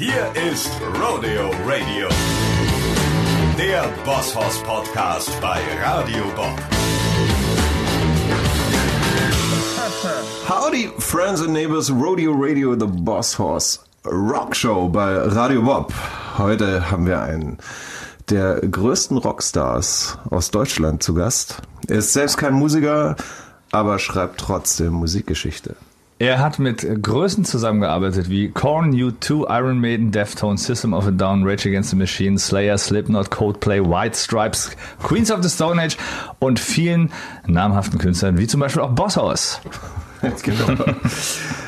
Hier ist Rodeo Radio, der Bosshaus Podcast bei Radio Bob. Howdy, friends and neighbors, Rodeo Radio, the Boss Horse Rock Show bei Radio Bob. Heute haben wir einen der größten Rockstars aus Deutschland zu Gast. Er ist selbst kein Musiker, aber schreibt trotzdem Musikgeschichte. Er hat mit Größen zusammengearbeitet wie Korn, U2, Iron Maiden, Deftones, System of a Down, Rage Against the Machine, Slayer, Slipknot, Coldplay, White Stripes, Queens of the Stone Age und vielen namhaften Künstlern wie zum Beispiel auch Bosshaus. genau.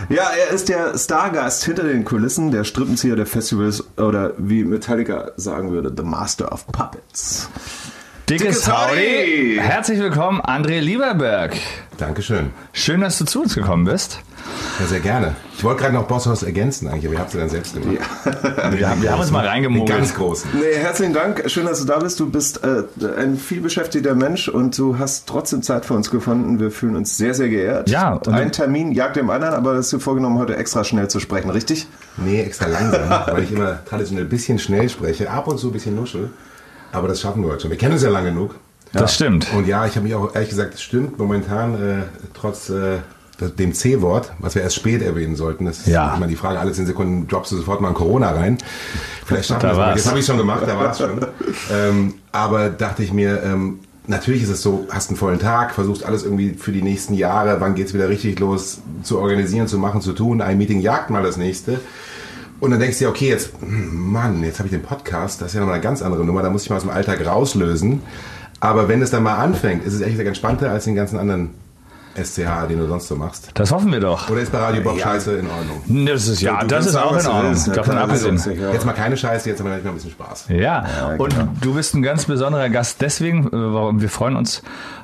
ja, er ist der Stargast hinter den Kulissen, der Strippenzieher der Festivals oder wie Metallica sagen würde, The Master of Puppets. Dickes, Dickes Howdy! Howdy! Herzlich willkommen, André Lieberberg. Dankeschön. Schön, dass du zu uns gekommen bist. Ja, sehr gerne. Ich wollte gerade noch Bosshaus ergänzen eigentlich, aber ihr habt es ja dann selbst gemacht. Wir haben, wir haben uns mal reingemogelt. ganz großen. Nee, herzlichen Dank. Schön, dass du da bist. Du bist äh, ein vielbeschäftigter Mensch und du hast trotzdem Zeit für uns gefunden. Wir fühlen uns sehr, sehr geehrt. Ja, Und ein Termin jagt dem anderen, aber das ist dir vorgenommen, heute extra schnell zu sprechen, richtig? Nee, extra langsam, weil ich immer traditionell ein bisschen schnell spreche, ab und zu ein bisschen nuschel. Aber das schaffen wir heute schon. Wir kennen uns ja lange genug. Das stimmt. Und ja, ich habe mich auch ehrlich gesagt, es stimmt momentan, äh, trotz äh, dem C-Wort, was wir erst spät erwähnen sollten, das ist Ja. immer die Frage, alle 10 Sekunden droppst du sofort mal ein Corona rein. Vielleicht schaffen wir es. mal. war's. Jetzt habe ich schon gemacht, da war es schon. ähm, aber dachte ich mir, ähm, natürlich ist es so, hast einen vollen Tag, versuchst alles irgendwie für die nächsten Jahre, wann geht's wieder richtig los, zu organisieren, zu machen, zu tun. Ein Meeting jagt mal das nächste. Und dann denkst du dir, okay, jetzt, hm, Mann, jetzt habe ich den Podcast, das ist ja nochmal eine ganz andere Nummer, da muss ich mal aus dem Alltag rauslösen. Aber wenn es dann mal anfängt, ist es ehrlich gesagt entspannter als den ganzen anderen SCH, den du sonst so machst. Das hoffen wir doch. Oder ist bei Radio Bob Ja. Scheiße in Ordnung? Das ist, ja, Du das kannst ist auch in du Ordnung. willst. Ja, Davon abgesehen. ja. Jetzt mal keine Scheiße, jetzt haben wir mal ein bisschen Spaß. Ja, und genau. du bist ein ganz besonderer Gast deswegen, äh, warum wir freuen uns,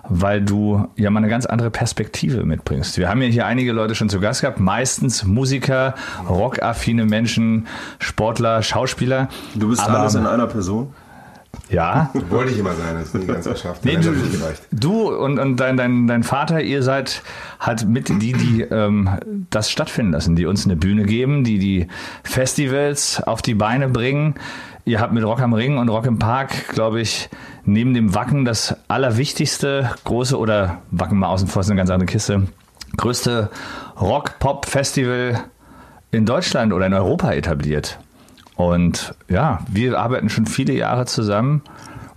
weil du ja mal eine ganz andere Perspektive mitbringst. Wir haben ja hier einige Leute schon zu Gast gehabt, meistens Musiker, rockaffine Menschen, Sportler, Schauspieler. Du bist Aber, alles in einer Person. Ja. Wollte ich immer sein, das ist nie ganz geschafft. Nee, du, nicht gereicht. du und, und dein, dein, dein Vater, ihr seid halt mit die, die ähm, das stattfinden lassen, die uns eine Bühne geben, die die Festivals auf die Beine bringen. Ihr habt mit Rock am Ring und Rock im Park, glaube ich, neben dem Wacken das allerwichtigste große oder Wacken mal außen vor ist eine ganz andere Kiste, größte Rock-Pop-Festival in Deutschland oder in Europa etabliert. Und ja, wir arbeiten schon viele Jahre zusammen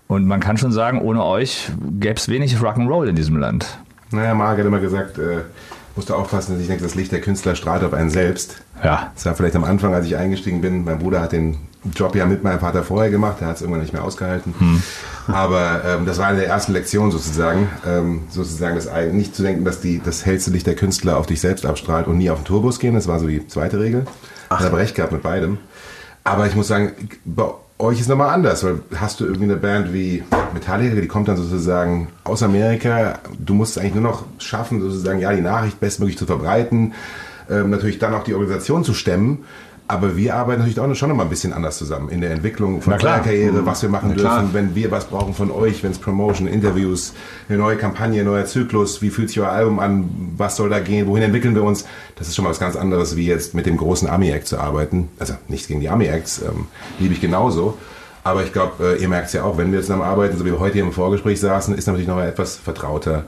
und man kann schon sagen, ohne euch gäbe es wenig Rock'n'Roll in diesem Land. Naja, Marc hat immer gesagt, äh, musst du aufpassen, dass ich denke, das Licht der Künstler strahlt auf einen selbst. Ja. Das war vielleicht am Anfang, als ich eingestiegen bin. Mein Bruder hat den Job ja mit meinem Vater vorher gemacht, der hat es irgendwann nicht mehr ausgehalten. Aber ähm, das war eine der ersten Lektionen sozusagen, ähm, sozusagen das nicht zu denken, dass die das hellste Licht der Künstler auf dich selbst abstrahlt und nie auf den Tourbus gehen. Das war so die zweite Regel. Hat aber recht gehabt mit beidem. Aber ich muss sagen, bei euch ist nochmal anders, weil hast du irgendwie eine Band wie Metallica, die kommt dann sozusagen aus Amerika. Du musst es eigentlich nur noch schaffen, sozusagen ja die Nachricht bestmöglich zu verbreiten, ähm, natürlich dann auch die Organisation zu stemmen. Aber wir arbeiten natürlich auch schon noch mal ein bisschen anders zusammen in der Entwicklung von der Karriere, was wir machen dürfen, wenn wir was brauchen von euch, wenn es Promotion, Interviews, eine neue Kampagne, neuer Zyklus, wie fühlt sich euer Album an, was soll da gehen, wohin entwickeln wir uns, das ist schon mal was ganz anderes, wie jetzt mit dem großen Ami-Act zu arbeiten. Also nichts gegen die Ami-Acts, ähm, liebe ich genauso. Aber ich glaube, äh, ihr merkt es ja auch, wenn wir zusammen arbeiten, so wie wir heute hier im Vorgespräch saßen, ist natürlich noch mal etwas vertrauter.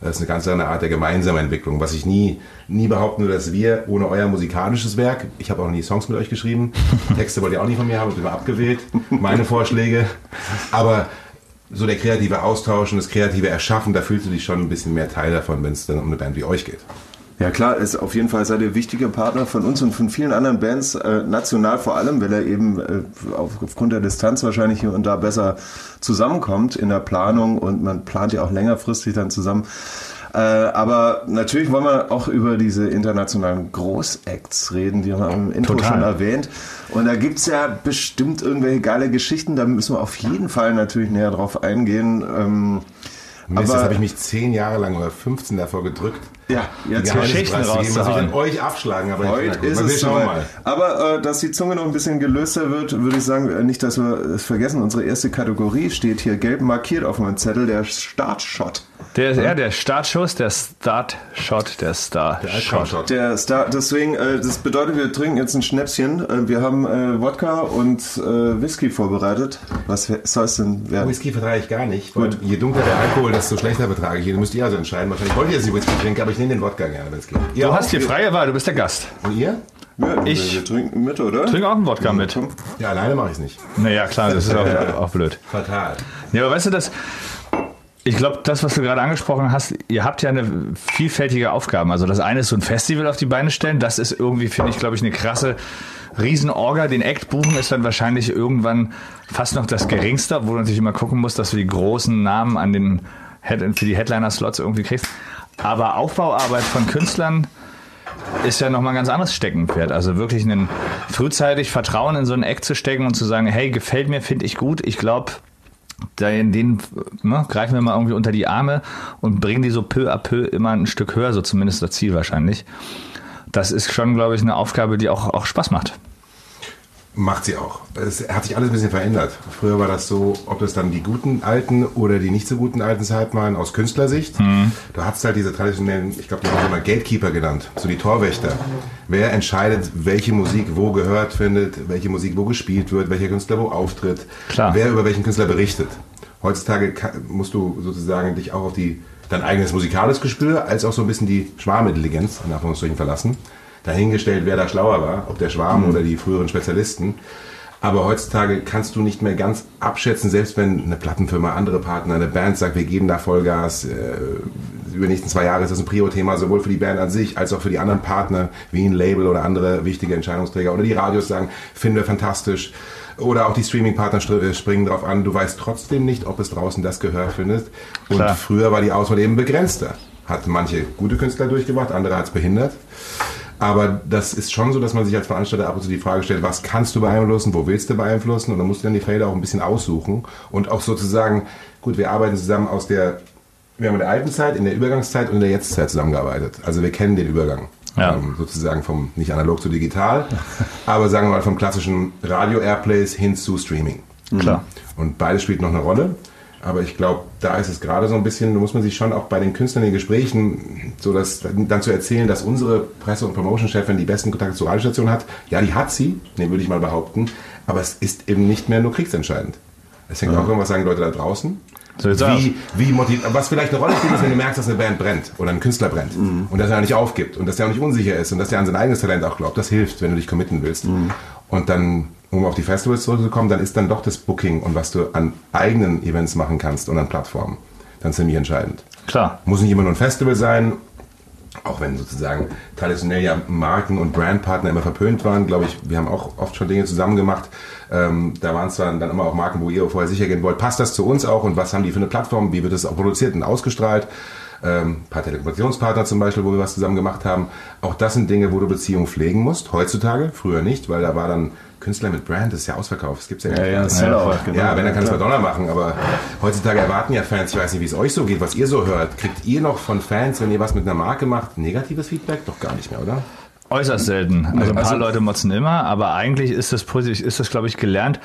Das ist eine ganz andere Art der gemeinsamen Entwicklung. Was ich nie, nie behaupten würde, dass wir ohne euer musikalisches Werk, ich habe auch nie Songs mit euch geschrieben, Texte wollt ihr auch nicht von mir haben, ich bin abgewählt, meine Vorschläge. Aber so der kreative Austausch und das kreative Erschaffen, da fühlst du dich schon ein bisschen mehr Teil davon, wenn es dann um eine Band wie euch geht. Ja klar, ist auf jeden Fall seid ihr wichtige Partner von uns und von vielen anderen Bands, äh, national vor allem, weil er eben äh, auf, aufgrund der Distanz wahrscheinlich hier und da besser zusammenkommt in der Planung und man plant ja auch längerfristig dann zusammen. Äh, aber natürlich wollen wir auch über diese internationalen Großacts reden, die haben wir im Intro Total. schon erwähnt. Und da gibt's ja bestimmt irgendwelche geile Geschichten, da müssen wir auf jeden Fall natürlich näher drauf eingehen. Ähm, Mist, Aber- das habe ich mich zehn Jahre lang oder 15 davor gedrückt, Ja, jetzt hier Geschichten was wir rauszuhauen. denn euch abschlagen, aber Heute ist es schauen soweit. mal. Aber äh, dass die Zunge noch ein bisschen gelöster wird, würde ich sagen, äh, nicht, dass wir es vergessen. Unsere erste Kategorie steht hier gelb markiert auf meinem Zettel, der Startshot. Der ist ja der Startschuss, der Startshot, der Star-Shot. Shot. Der Star, deswegen, äh, das bedeutet, wir trinken jetzt ein Schnäpschen. Äh, wir haben äh, Wodka und äh, Whisky vorbereitet. Was soll es denn werden? Whisky vertrage ich gar nicht. Gut. Je dunkler der Alkohol, desto schlechter betrage ich ihn. Müsst ihr also entscheiden. Wahrscheinlich wollt ihr jetzt nicht Whisky trinken, aber ich nehme den Wodka gerne, wenn es geht. Ihr Du hast hier freie Wahl, du bist der Gast. Und ihr? Ja, Ich- wir, trinken mit, oder? Trink auch einen Wodka mit. Ja, alleine mache ich es nicht. Naja, klar, das ist auch, auch blöd. Fatal. Ja, aber weißt du, das, ich glaube, das, was du gerade angesprochen hast, ihr habt ja eine vielfältige Aufgaben. Also das eine ist so ein Festival auf die Beine stellen. Das ist irgendwie, finde ich, glaube ich, eine krasse Riesenorga. Den Act buchen ist dann wahrscheinlich irgendwann fast noch das Geringste, wo du natürlich immer gucken musst, dass du die großen Namen an den Head für die Headliner-Slots irgendwie kriegst. Aber Aufbauarbeit von Künstlern ist ja nochmal ein ganz anderes Steckenpferd. Also wirklich einen frühzeitig Vertrauen in so einen Act zu stecken und zu sagen, hey, gefällt mir, finde ich gut. Ich glaube, den, den ne, greifen wir mal irgendwie unter die Arme und bringen die so peu à peu immer ein Stück höher, so zumindest das Ziel wahrscheinlich. Das ist schon, glaube ich, eine Aufgabe, die auch, auch Spaß macht. Macht sie auch. Es hat sich alles ein bisschen verändert. Früher war das so, ob es dann die guten alten oder die nicht so guten alten Zeit waren aus Künstlersicht. Du hattest halt diese traditionellen, ich glaube, die haben sie immer Gatekeeper genannt, so die Torwächter. Wer entscheidet, welche Musik wo gehört findet, welche Musik wo gespielt wird, welcher Künstler wo auftritt, Klar. wer über welchen Künstler berichtet. Heutzutage musst du sozusagen dich auch auf die, dein eigenes musikalisches Gespür als auch so ein bisschen die Schwarmintelligenz in Anführungsstrichen verlassen dahingestellt, wer da schlauer war, ob der Schwarm oder die früheren Spezialisten. Aber heutzutage kannst du nicht mehr ganz abschätzen, selbst wenn eine Plattenfirma, andere Partner, eine Band sagt, wir geben da Vollgas, äh, über die nächsten zwei Jahre ist das ein Prio-Thema, sowohl für die Band an sich, als auch für die anderen Partner, wie ein Label oder andere wichtige Entscheidungsträger. Oder die Radios sagen, finden wir fantastisch. Oder auch die Streaming-Partner str- springen drauf an. Du weißt trotzdem nicht, ob es draußen das Gehör findet. Und Klar. früher war die Auswahl eben begrenzter. Hat manche gute Künstler durchgebracht, andere hat es behindert. Aber das ist schon so, dass man sich als Veranstalter ab und zu die Frage stellt, was kannst du beeinflussen, wo willst du beeinflussen? Und dann musst du dann die Felder auch ein bisschen aussuchen und auch sozusagen, gut, wir arbeiten zusammen aus der, wir haben in der alten Zeit, in der Übergangszeit und in der Jetztzeit zusammengearbeitet. Also wir kennen den Übergang. Ja. Ähm, sozusagen vom, nicht analog zu digital, aber sagen wir mal vom klassischen Radio-Airplays hin zu Streaming. Klar. Und beides spielt noch eine Rolle. Aber ich glaube, da ist es gerade so ein bisschen, da muss man sich schon auch bei den Künstlern in den Gesprächen, so dass dann zu erzählen, dass unsere Presse- und Promotion-Chefin die besten Kontakte zur Radiostation hat. Ja, die hat sie, den würde ich mal behaupten. Aber es ist eben nicht mehr nur kriegsentscheidend. Es hängt auch irgendwas sagen Leute da draußen. So. Wie, wie motiv was vielleicht eine Rolle spielt, ist, wenn du merkst, dass eine Band brennt oder ein Künstler brennt und dass er nicht aufgibt und dass er auch nicht unsicher ist und dass er an sein eigenes Talent auch glaubt. Das hilft, wenn du dich committen willst. Und dann, um auf die Festivals zurückzukommen, dann ist dann doch das Booking und was du an eigenen Events machen kannst und an Plattformen dann ziemlich entscheidend. Klar. Muss nicht immer nur ein Festival sein, auch wenn sozusagen traditionell ja Marken- und Brandpartner immer verpönt waren, glaube ich, wir haben auch oft schon Dinge zusammen gemacht. Ähm, da waren es dann, dann immer auch Marken, wo ihr vorher sicher gehen wollt, passt das zu uns auch und was haben die für eine Plattform, wie wird es auch produziert und ausgestrahlt. Ähm, ein paar Telekommunikationspartner zum Beispiel, wo wir was zusammen gemacht haben. Auch das sind Dinge, wo du Beziehungen pflegen musst. Heutzutage, früher nicht, weil da war dann Künstler mit Brand, das ist ja ausverkauft. Das gibt's ja, gar nicht. ja, Das- ja, genau. ja, wenn, dann kann es. Madonna machen, aber heutzutage erwarten ja Fans, ich weiß nicht, wie es euch so geht, was ihr so hört. Kriegt ihr noch von Fans, wenn ihr was mit einer Marke macht, negatives Feedback? Doch gar nicht mehr, oder? Äußerst selten. Also ein paar Also- Leute motzen immer, aber eigentlich ist das positiv, ist das, glaube ich, gelernt.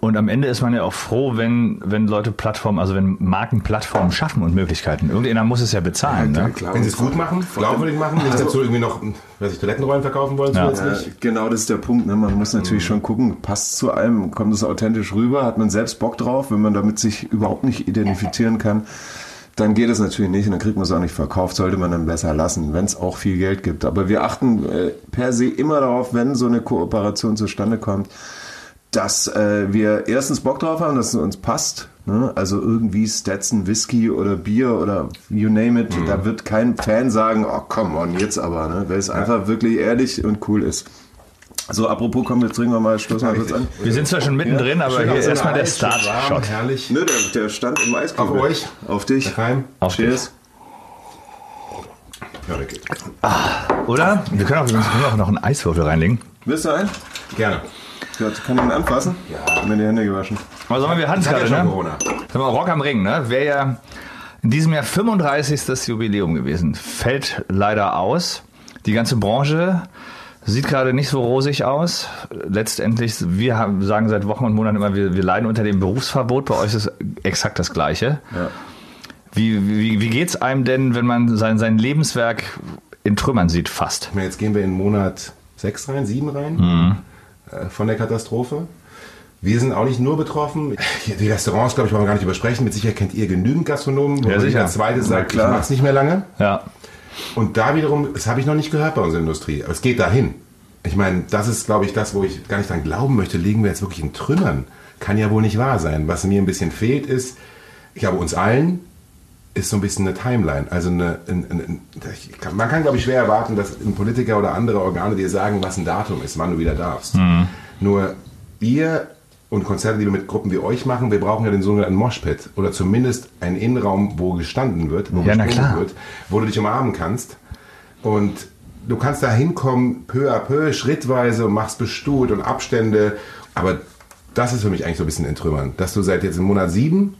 Und am Ende ist man ja auch froh, wenn, wenn Leute Plattformen, also wenn Marken Plattformen schaffen und Möglichkeiten. Irgendjemand muss es ja bezahlen. ne? Wenn sie es gut machen, glaubwürdig machen, nicht dazu irgendwie noch, weiß ich, Toilettenrollen verkaufen wollen Ja. zusätzlich. Ja, genau, das ist der Punkt. Ne? Man muss natürlich schon gucken, passt zu einem, kommt es authentisch rüber, hat man selbst Bock drauf, wenn man damit sich überhaupt nicht identifizieren kann. Dann geht es natürlich nicht und dann kriegt man es auch nicht verkauft, sollte man dann besser lassen, wenn es auch viel Geld gibt. Aber wir achten äh, per se immer darauf, wenn so eine Kooperation zustande kommt, dass äh, wir erstens Bock drauf haben, dass es uns passt. Ne? Also irgendwie Stetson, Whisky oder Bier oder you name it. Da wird kein Fan sagen, oh come on, jetzt aber, ne? weil es einfach wirklich ehrlich und cool ist. So, apropos, komm, jetzt trinken wir mal, stoßen wir kurz an. Wir sind zwar schon mittendrin, aber Schön hier so erstmal der Start-Shot. Herrlich. Ne, der, der stand im Eiskübel. Auf euch. Auf dich. Keim. Auf Cheers. Ja, wirklich. Oder? Wir können auch, wir können auch noch einen Eiswürfel reinlegen. Willst du einen? Gerne. Ja, kann ich ihn anfassen? Ja. Mir die Hände gewaschen. Aber sagen wir, wir hatten es gerade, ja schon ne? Corona. Sag mal, Rock am Ring, ne? Wäre ja In diesem Jahr 35. Jubiläum gewesen. Fällt leider aus. Die ganze Branche sieht gerade nicht so rosig aus. Letztendlich, wir haben, sagen seit Wochen und Monaten immer, wir, wir leiden unter dem Berufsverbot. Bei euch ist exakt das Gleiche. Ja. Wie, wie, wie geht's einem denn, wenn man sein, sein Lebenswerk in Trümmern sieht, fast? Jetzt gehen wir in Monat 6 rein, 7 rein äh, von der Katastrophe. Wir sind auch nicht nur betroffen. Die Restaurants, glaube ich, wollen wir gar nicht übersprechen. Mit Sicherheit kennt ihr genügend Gastronomen, Ja, sicher. der zweite sagt, ich klar. mach's nicht mehr lange. Ja. Und da wiederum, das habe ich noch nicht gehört bei unserer Industrie, aber es geht dahin. Ich meine, das ist, glaube ich, das, wo ich gar nicht dran glauben möchte, liegen wir jetzt wirklich in Trümmern. Kann ja wohl nicht wahr sein. Was mir ein bisschen fehlt, ist, ich glaube, uns allen ist so ein bisschen eine Timeline. Also eine, ein, ein, ein, man kann, glaube ich, schwer erwarten, dass ein Politiker oder andere Organe dir sagen, was ein Datum ist, wann du wieder darfst. Nur ihr und Konzerte, die wir mit Gruppen wie euch machen, wir brauchen ja den sogenannten Moshpit oder zumindest einen Innenraum, wo gestanden wird, wo Ja, gesprungen klar. wird, wo du dich umarmen kannst. Und du kannst da hinkommen, peu à peu, schrittweise und machst bestuhlt und Abstände. Aber das ist für mich eigentlich so ein bisschen entrümmern. Dass du seit jetzt im Monat sieben,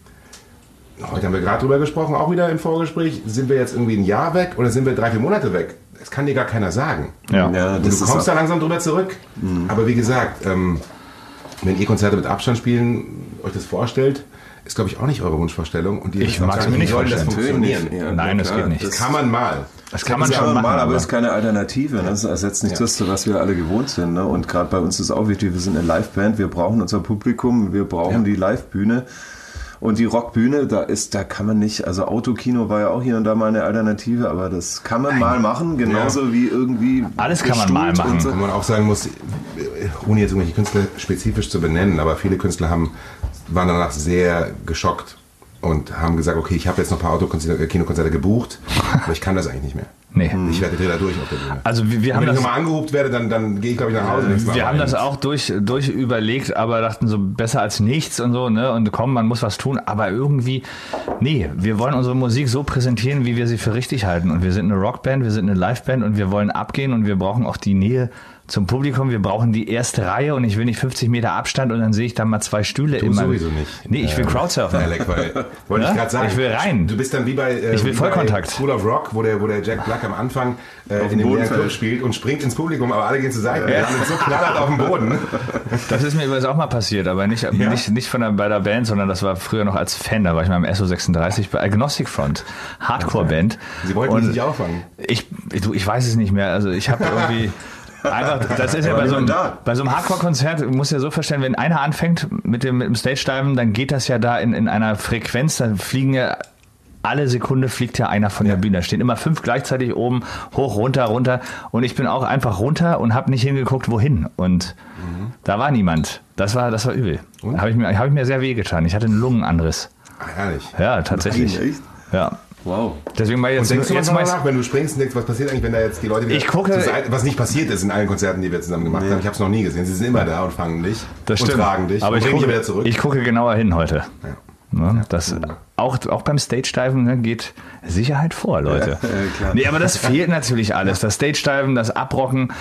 heute haben wir gerade drüber gesprochen, auch wieder im Vorgespräch, sind wir jetzt irgendwie ein Jahr weg oder sind wir drei, vier Monate weg? Das kann dir gar keiner sagen. Ja. Ja, du kommst da langsam drüber zurück. Aber wie gesagt, ähm, wenn ihr Konzerte mit Abstand spielen, euch das vorstellt, ist, glaube ich, auch nicht eure Wunschvorstellung. Und ihr Ich mag's gar mir nicht soll das funktionieren. Ja, Nein, das klar. geht nicht. Das kann man mal. Das kann man Das schon kann man machen. mal, aber es ist keine Alternative. Ne? Das ersetzt nicht das, was wir alle gewohnt sind. Ne? Und gerade bei uns ist auch wichtig, wir sind eine Liveband, wir brauchen unser Publikum, wir brauchen Ja. die Livebühne. Und die Rockbühne, da ist, da kann man nicht, also Autokino war ja auch hier und da mal eine Alternative, aber das kann man mal machen, genauso wie irgendwie. Alles kann man mal machen. und So. Wo man auch sagen muss, ohne jetzt irgendwelche Künstler spezifisch zu benennen, aber viele Künstler haben, waren danach sehr geschockt und haben gesagt, okay, ich habe jetzt noch ein paar Autokinokonzerte gebucht, aber ich kann das eigentlich nicht mehr. Nee. Ich werde dreh da durch auf der Bühne. Also wir, wir haben wenn ich das, nochmal angehobt werde, dann, dann gehe ich, glaube ich, nach Hause. Mal. wir haben das auch durch, durch überlegt, aber dachten so besser als nichts und so, ne? Und komm, man muss was tun, aber irgendwie, nee, wir wollen unsere Musik so präsentieren, wie wir sie für richtig halten. Und wir sind eine Rockband, wir sind eine Liveband und wir wollen abgehen und wir brauchen auch die Nähe zum Publikum. Wir brauchen die erste Reihe und ich will nicht 50 Meter Abstand und dann sehe ich da mal zwei Stühle Du meinem- sowieso nicht. Nee, ich will Crowdsurfen. Alec, weil, wollte Ja? ich gerade sagen. Ich will rein. Du bist dann wie bei, äh, Ich will wie Vollkontakt. bei School of Rock, wo der, wo der Jack Black am Anfang äh, in dem Club spielt und springt ins Publikum, aber alle gehen zur Seite. Wir haben so knallert auf dem Boden. Das ist mir übrigens auch mal passiert, aber nicht, nicht, nicht von der, bei der Band, sondern das war früher noch als Fan. Da war ich mal im SO36 bei Agnostic Front, Hardcore-Band. Sie wollten Und dich nicht auffangen. Ich, du, ich weiß es nicht mehr. Also ich habe irgendwie. Einfach, das ist ja bei so, einem, bei so einem Hardcore-Konzert, musst dir so vorstellen, wenn einer anfängt mit dem, mit dem Stage-Diven, dann geht das ja da in, in einer Frequenz, dann fliegen ja alle Sekunde fliegt ja einer von der Bühne. Da stehen immer fünf gleichzeitig oben, hoch, runter, runter. Und ich bin auch einfach runter und habe nicht hingeguckt, wohin. Und da war niemand. Das war, das war übel. Da habe ich, mir- hab ich mir sehr wehgetan. Ich hatte einen Lungenanriss. Ah, herrlich. Ja, tatsächlich. Nein, echt? Ja. Wow. Deswegen mal jetzt, denkst du jetzt mal danach, wenn du springst und denkst, was passiert eigentlich, wenn da jetzt die Leute wieder Ich gucke- zur Seite, was nicht passiert ist in allen Konzerten, die wir zusammen gemacht haben. Ich habe es noch nie gesehen. Sie sind immer da und fangen dich Das und stimmt. tragen dich Aber und ich gucke, wieder zurück. ich gucke genauer hin heute. Ja. Ne? Das, auch, auch beim Stage-Diven ne, geht Sicherheit vor, Leute. Ja, klar. Nee, aber das fehlt natürlich alles. Das Stage-Diven, das Abrocken,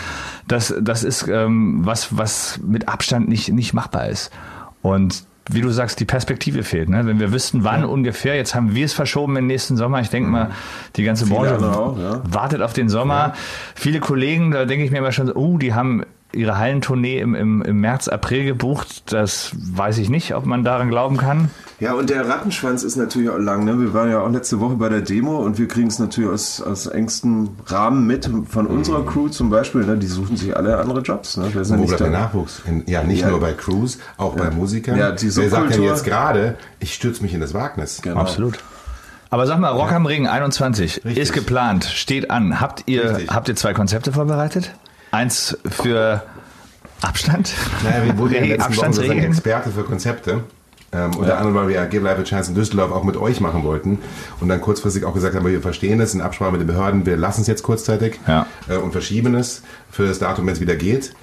das, das ist ähm, was, was mit Abstand nicht, nicht machbar ist. Und wie du sagst, die Perspektive fehlt. Ne? Wenn wir wüssten, wann ungefähr, jetzt haben wir es verschoben im nächsten Sommer. Ich denke mal, die ganze Branche auch, ja. wartet auf den Sommer. Viele Kollegen, da denke ich mir immer schon, oh, die haben ihre Hallentournee im, im, im März, April gebucht. Das weiß ich nicht, ob man daran glauben kann. Ja, und der Rattenschwanz ist natürlich auch lang. Ne? Wir waren ja auch letzte Woche bei der Demo und wir kriegen es natürlich aus, aus engstem Rahmen mit von unserer Crew zum Beispiel. Ne? Die suchen sich alle andere Jobs. Ne? Wir sind Wo nicht bleibt der. Nachwuchs? In, ja, nicht Ja. nur bei Crews, auch bei Musikern. Ja, die Wer sagt denn Subkultur- jetzt gerade, ich stürze mich in das Wagnis? Genau. Absolut. Aber sag mal, Rock am Ring 21 Richtig. ist geplant, steht an. Habt ihr, Richtig. habt ihr zwei Konzepte vorbereitet? Eins für Abstand? Naja, wir wurden ja in den letzten Wochen sozusagen? Experte für Konzepte. Ähm, unter anderem, weil wir ja Give Life a Chance in Düsseldorf auch mit euch machen wollten. Und dann kurzfristig auch gesagt haben, wir verstehen es in Absprache mit den Behörden, wir lassen es jetzt kurzzeitig Ja. äh, und verschieben es für das Datum, wenn es wieder geht.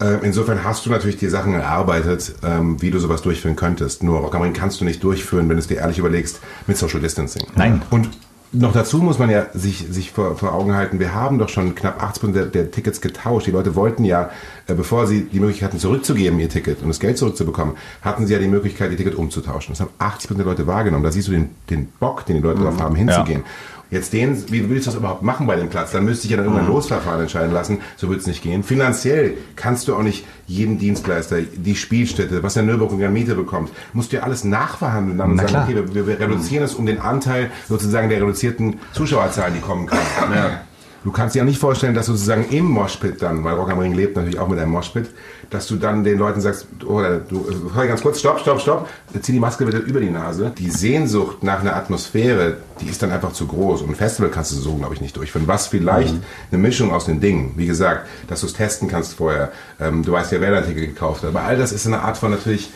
Äh, insofern hast du natürlich die Sachen erarbeitet, ähm, wie du sowas durchführen könntest. Nur Rock kannst du nicht durchführen, wenn du es dir ehrlich überlegst, mit Social Distancing. Nein. Und noch dazu muss man ja sich, sich vor, vor Augen halten, wir haben doch schon knapp 80 Prozent der, Tickets getauscht. Die Leute wollten ja, äh, bevor sie die Möglichkeit hatten, zurückzugeben, ihr Ticket und das Geld zurückzubekommen, hatten sie ja die Möglichkeit, ihr Ticket umzutauschen. Das haben 80 Prozent der Leute wahrgenommen. Da siehst du den, den Bock, den die Leute darauf haben, hinzugehen. Jetzt den, wie willst du das überhaupt machen bei dem Platz? Dann müsste ich ja dann irgendwann Losverfahren entscheiden lassen. So wird es nicht gehen. Finanziell kannst du auch nicht jeden Dienstleister, die Spielstätte, was der Nürburgring an Miete bekommt, musst du ja alles nachverhandeln dann und Na sagen, klar. okay, wir, wir reduzieren es um den Anteil sozusagen der reduzierten Zuschauerzahlen, die kommen kann. Du kannst dir auch nicht vorstellen, dass du sozusagen im Moshpit dann, weil Rock am Ring lebt natürlich auch mit einem Moshpit, dass du dann den Leuten sagst, oder du, hör ganz kurz, stopp, stopp, stopp, zieh die Maske wieder über die Nase. Die Sehnsucht nach einer Atmosphäre, die ist dann einfach zu groß. Und ein Festival kannst du so, glaube ich, nicht durchführen. Was vielleicht eine Mischung aus den Dingen, wie gesagt, dass du es testen kannst vorher. Ähm, du weißt ja, wer dein Ticket gekauft hat. Aber all das ist eine Art von natürlich,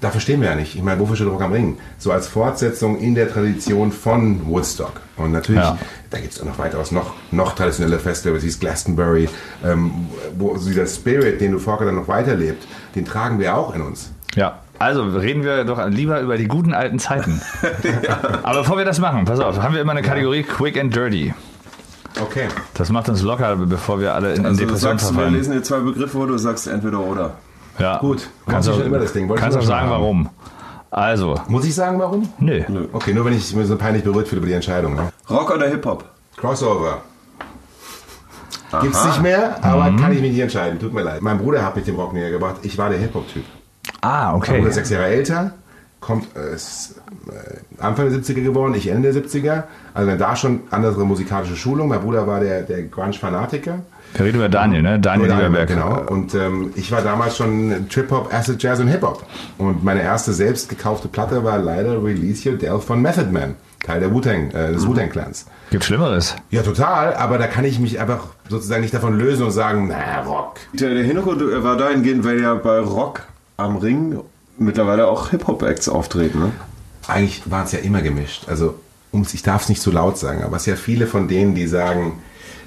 dafür stehen wir ja nicht. Ich meine, wofür steht Rock am Ring? So als Fortsetzung in der Tradition von Woodstock. Und natürlich, Ja. da gibt es auch noch weitaus noch, noch traditionelle Festivals, wie Glastonbury, ähm, wo so dieser Spirit, den du Forker dann noch weiterlebt, den tragen wir auch in uns. Ja. Also reden wir doch lieber über die guten alten Zeiten. Aber bevor wir das machen, pass auf, haben wir immer eine Kategorie Quick and Dirty. Okay. Das macht uns locker, bevor wir alle in, in Also du Depression sagst, wir verfallen. lesen dir zwei Begriffe vor, du sagst entweder oder. Ja. Gut. Kannst du schon immer das Ding. Wollte kannst schon sagen, haben. warum. Also, Muss ich sagen, warum? nö. Okay, nur wenn ich mir so peinlich berührt fühle über die Entscheidung. Ne? Rock oder Hip-Hop? Crossover. Gibt's nicht mehr, aber kann ich mich nicht entscheiden. Tut mir leid. Mein Bruder hat mich dem Rock näher gebracht. Ich war der Hip-Hop-Typ. Ah, Mein okay. Bruder ist sechs Jahre älter, kommt äh, ist, äh, Anfang der 70er geworden, ich Ende der 70er. Also da schon andere musikalische Schulung. Mein Bruder war der, der Grunge-Fanatiker. Wir reden über Daniel, ne? Daniel Oder Lieberberg. Genau. Und ähm, ich war damals schon Trip-Hop, Acid Jazz und Hip-Hop. Und meine erste selbst gekaufte Platte war leider Release Your Del von Method Man, Teil der Wu-Tang, äh, des Wu-Tang Clans. Gibt Schlimmeres. Ja, total, aber da kann ich mich einfach sozusagen nicht davon lösen und sagen, na, Rock. Der, der Hintergrund war dahingehend, weil ja bei Rock am Ring mittlerweile auch Hip-Hop-Acts auftreten. Ne? Eigentlich waren es ja immer gemischt. Also, ich darf es nicht zu laut sagen, aber es sind ja viele von denen, die sagen,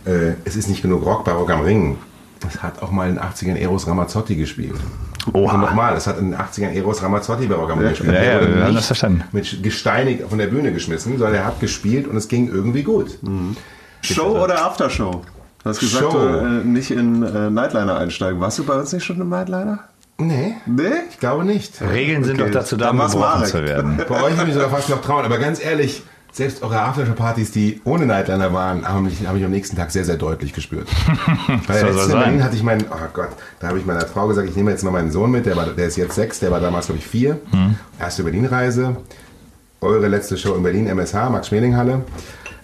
äh, es ist nicht genug Rock bei Rock am Ring. Es hat auch mal in den 80ern Eros Ramazzotti gespielt. Oha. Und nochmal, es hat in den 80ern Eros Ramazzotti bei Rock am Ring gespielt. ja, ja, wir haben das verstanden. Mit gesteinigt von der Bühne geschmissen, sondern er hat gespielt und es ging irgendwie gut. Show oder Aftershow? Du hast gesagt, Show. du äh, nicht in äh, Nightliner einsteigen. Warst du bei uns nicht schon im Nightliner? Nee, Nee? ich glaube nicht. Regeln sind Okay, doch dazu da, um zu werden. Bei euch würde ich sogar fast noch trauen, aber ganz ehrlich, selbst eure Aftershow-Partys, die ohne Nightliner waren, haben mich, habe ich am nächsten Tag sehr, sehr deutlich gespürt. Bei der So soll letzten in. Berlin hatte ich meinen, oh Gott, da habe ich meiner Frau gesagt, ich nehme jetzt mal meinen Sohn mit, der, war, der ist jetzt sechs, der war damals, glaube ich, vier. Hm. Erste Berlin-Reise, eure letzte Show in Berlin, MSH, Max-Schmeling-Halle.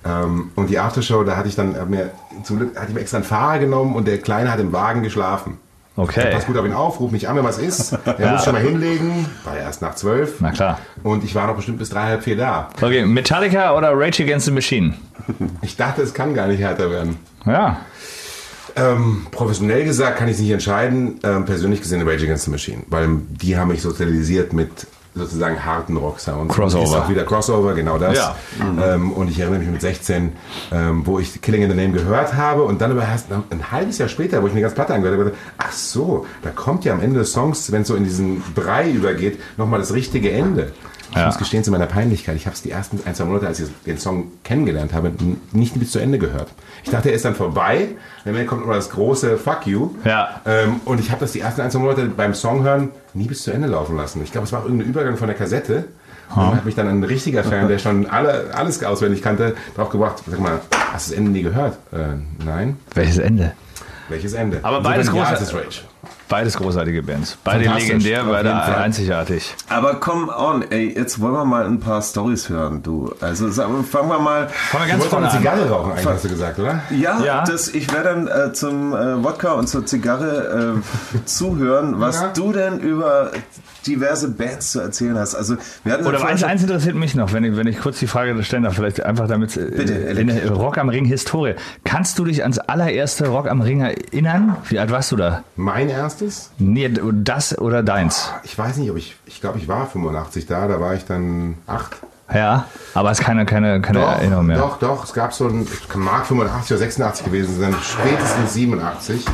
Ähm, und die Aftershow, da hatte ich dann, hab mir, zum Glück hatte ich mir extra einen Fahrer genommen und der Kleine hat im Wagen geschlafen. Okay. Pass gut auf ihn auf, ruf mich an, wenn was ist. Er muss schon mal hinlegen. War ja erst nach zwölf. Na klar. Und ich war noch bestimmt bis drei, halb vier da. Okay, Metallica oder Rage Against the Machine? Ich dachte, es kann gar nicht härter werden. Ja. Ähm, professionell gesagt kann ich es nicht entscheiden. Ähm, persönlich gesehen Rage Against the Machine. Weil die haben mich sozialisiert mit sozusagen harten Rock-Sounds. Crossover. Ist auch wieder Crossover, genau das. Ja. Ähm, und ich erinnere mich mit 16, ähm, wo ich Killing in the Name gehört habe und dann erst ein, ein halbes Jahr später, wo ich mir ganz Platte angehört habe, ach so, da kommt ja am Ende des Songs, wenn es so in diesen Brei übergeht, nochmal das richtige Ende. Ich Ja. muss gestehen zu meiner Peinlichkeit, ich habe es die ersten ein, zwei Monate, als ich den Song kennengelernt habe, nicht bis zu Ende gehört. Ich dachte, er ist dann vorbei, dann kommt immer das große Fuck you. Ja. Ähm, und ich habe das die ersten ein, zwei Monate beim Song hören nie bis zu Ende laufen lassen. Ich glaube, es war auch irgendein Übergang von der Kassette. Und dann hat mich dann ein richtiger Fan, der schon alle, alles auswendig kannte, drauf gebracht, sag mal, hast du das Ende nie gehört? Äh, nein. Welches Ende? Welches Ende? Aber beides ja, große- Rage. Beides großartige Bands. Beide legendär, beide einzigartig. Aber come on, ey, jetzt wollen wir mal ein paar Stories hören, du. Also sagen wir- fangen wir mal. Fangen wir Du ganz auch vorne eine an. Zigarre rauchen, eigentlich, hast du gesagt, oder? Ja, Ja. Das, ich werde dann äh, zum äh, Wodka und zur Zigarre äh, zuhören, was Ja. du denn über diverse Bands zu erzählen hast. Also wir hatten Oder eins, eins interessiert mich noch, wenn ich, wenn ich kurz die Frage stellen darf, vielleicht einfach damit äh, Bitte, in der Rock am Ring Historie. Kannst du dich ans allererste Rock am Ring erinnern? Wie alt warst du da? Mein erstes? Nee, das oder deins? Ich weiß nicht, ob ich, ich glaube, ich war 85 da, da war ich dann acht. Ja, aber es ist keine, keine, keine Erinnerung mehr. Doch, doch, es gab so ein, mag 85 oder 86 gewesen sein, spätestens 87,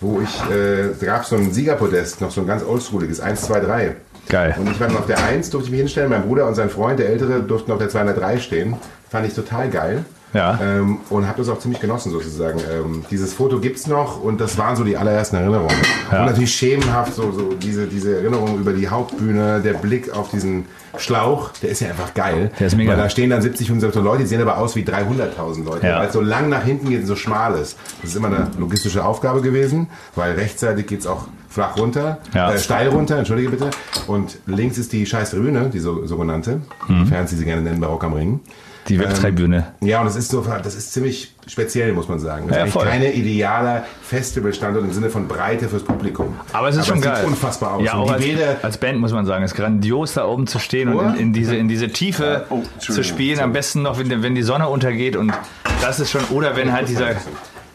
wo ich, äh, da gab es so ein Siegerpodest, noch so ein ganz oldschooliges, 1, 2, 3. Geil. Und ich war dann auf der 1, durfte ich mich hinstellen, mein Bruder und sein Freund, der Ältere, durften auf der 203 stehen. Fand ich total geil. Ja. Ähm, und habe das auch ziemlich genossen sozusagen. Ähm, dieses Foto gibt's noch und das waren so die allerersten Erinnerungen. Ja. Und natürlich schemenhaft so, so diese, diese Erinnerung über die Hauptbühne, der Blick auf diesen Schlauch, der ist ja einfach geil. Der ist mega. Weil da stehen dann 70, 100 Leute, die sehen aber aus wie 300.000 Leute, Ja. weil es so lang nach hinten geht und so schmal ist. Das ist immer eine logistische Aufgabe gewesen, weil rechtsseitig geht's auch flach runter, Ja. äh, steil runter, entschuldige bitte. Und links ist die scheiß Tribüne, die so, sogenannte, Mhm. Fans, die sie gerne nennen, Barock am Ring. Die Webtribüne. Ja, und es ist so, das ist ziemlich speziell, muss man sagen. Das Ja, ist voll. keine idealer Festivalstandort im Sinne von Breite fürs Publikum. Aber es ist schon sieht geil. unfassbar aus. Ja, und auch die als, als Band muss man sagen, es ist grandios da oben zu stehen und in, in diese in diese Tiefe Oh, zu spielen. Am besten noch, wenn, wenn die Sonne untergeht und das ist schon oder wenn halt dieser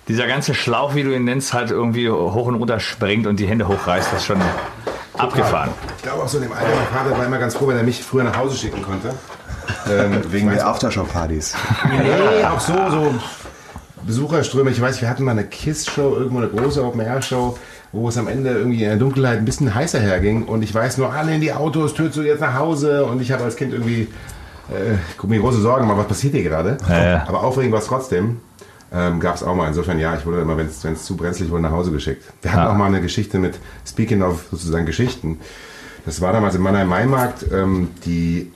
dieser ganze Schlauch, wie du ihn nennst, halt irgendwie hoch und runter springt und die Hände hochreißt, das ist schon abgefahren. ich glaube auch so in dem Alter, mein Vater war immer ganz froh, wenn er mich früher nach Hause schicken konnte. Ähm, Wegen der Aftershow-Partys. Nee, auch so, so Besucherströme. Ich weiß, wir hatten mal eine Kiss-Show, irgendwo eine große Open-Air-Show, wo es am Ende irgendwie in der Dunkelheit ein bisschen heißer herging. Und ich weiß nur, alle in die Autos, Tür zu, jetzt nach Hause. Und ich habe als Kind irgendwie, äh, guck mir große Sorgen, gemacht, was passiert hier gerade? Ja, ja. Aber aufregend war es trotzdem. Ähm, Gab es auch mal. Insofern, ja, ich wurde immer, wenn es zu brenzlig wurde, nach Hause geschickt. Wir hatten Ja. auch mal eine Geschichte mit, speaking of sozusagen Geschichten. Das war damals im Mannheim-Maimarkt ähm, die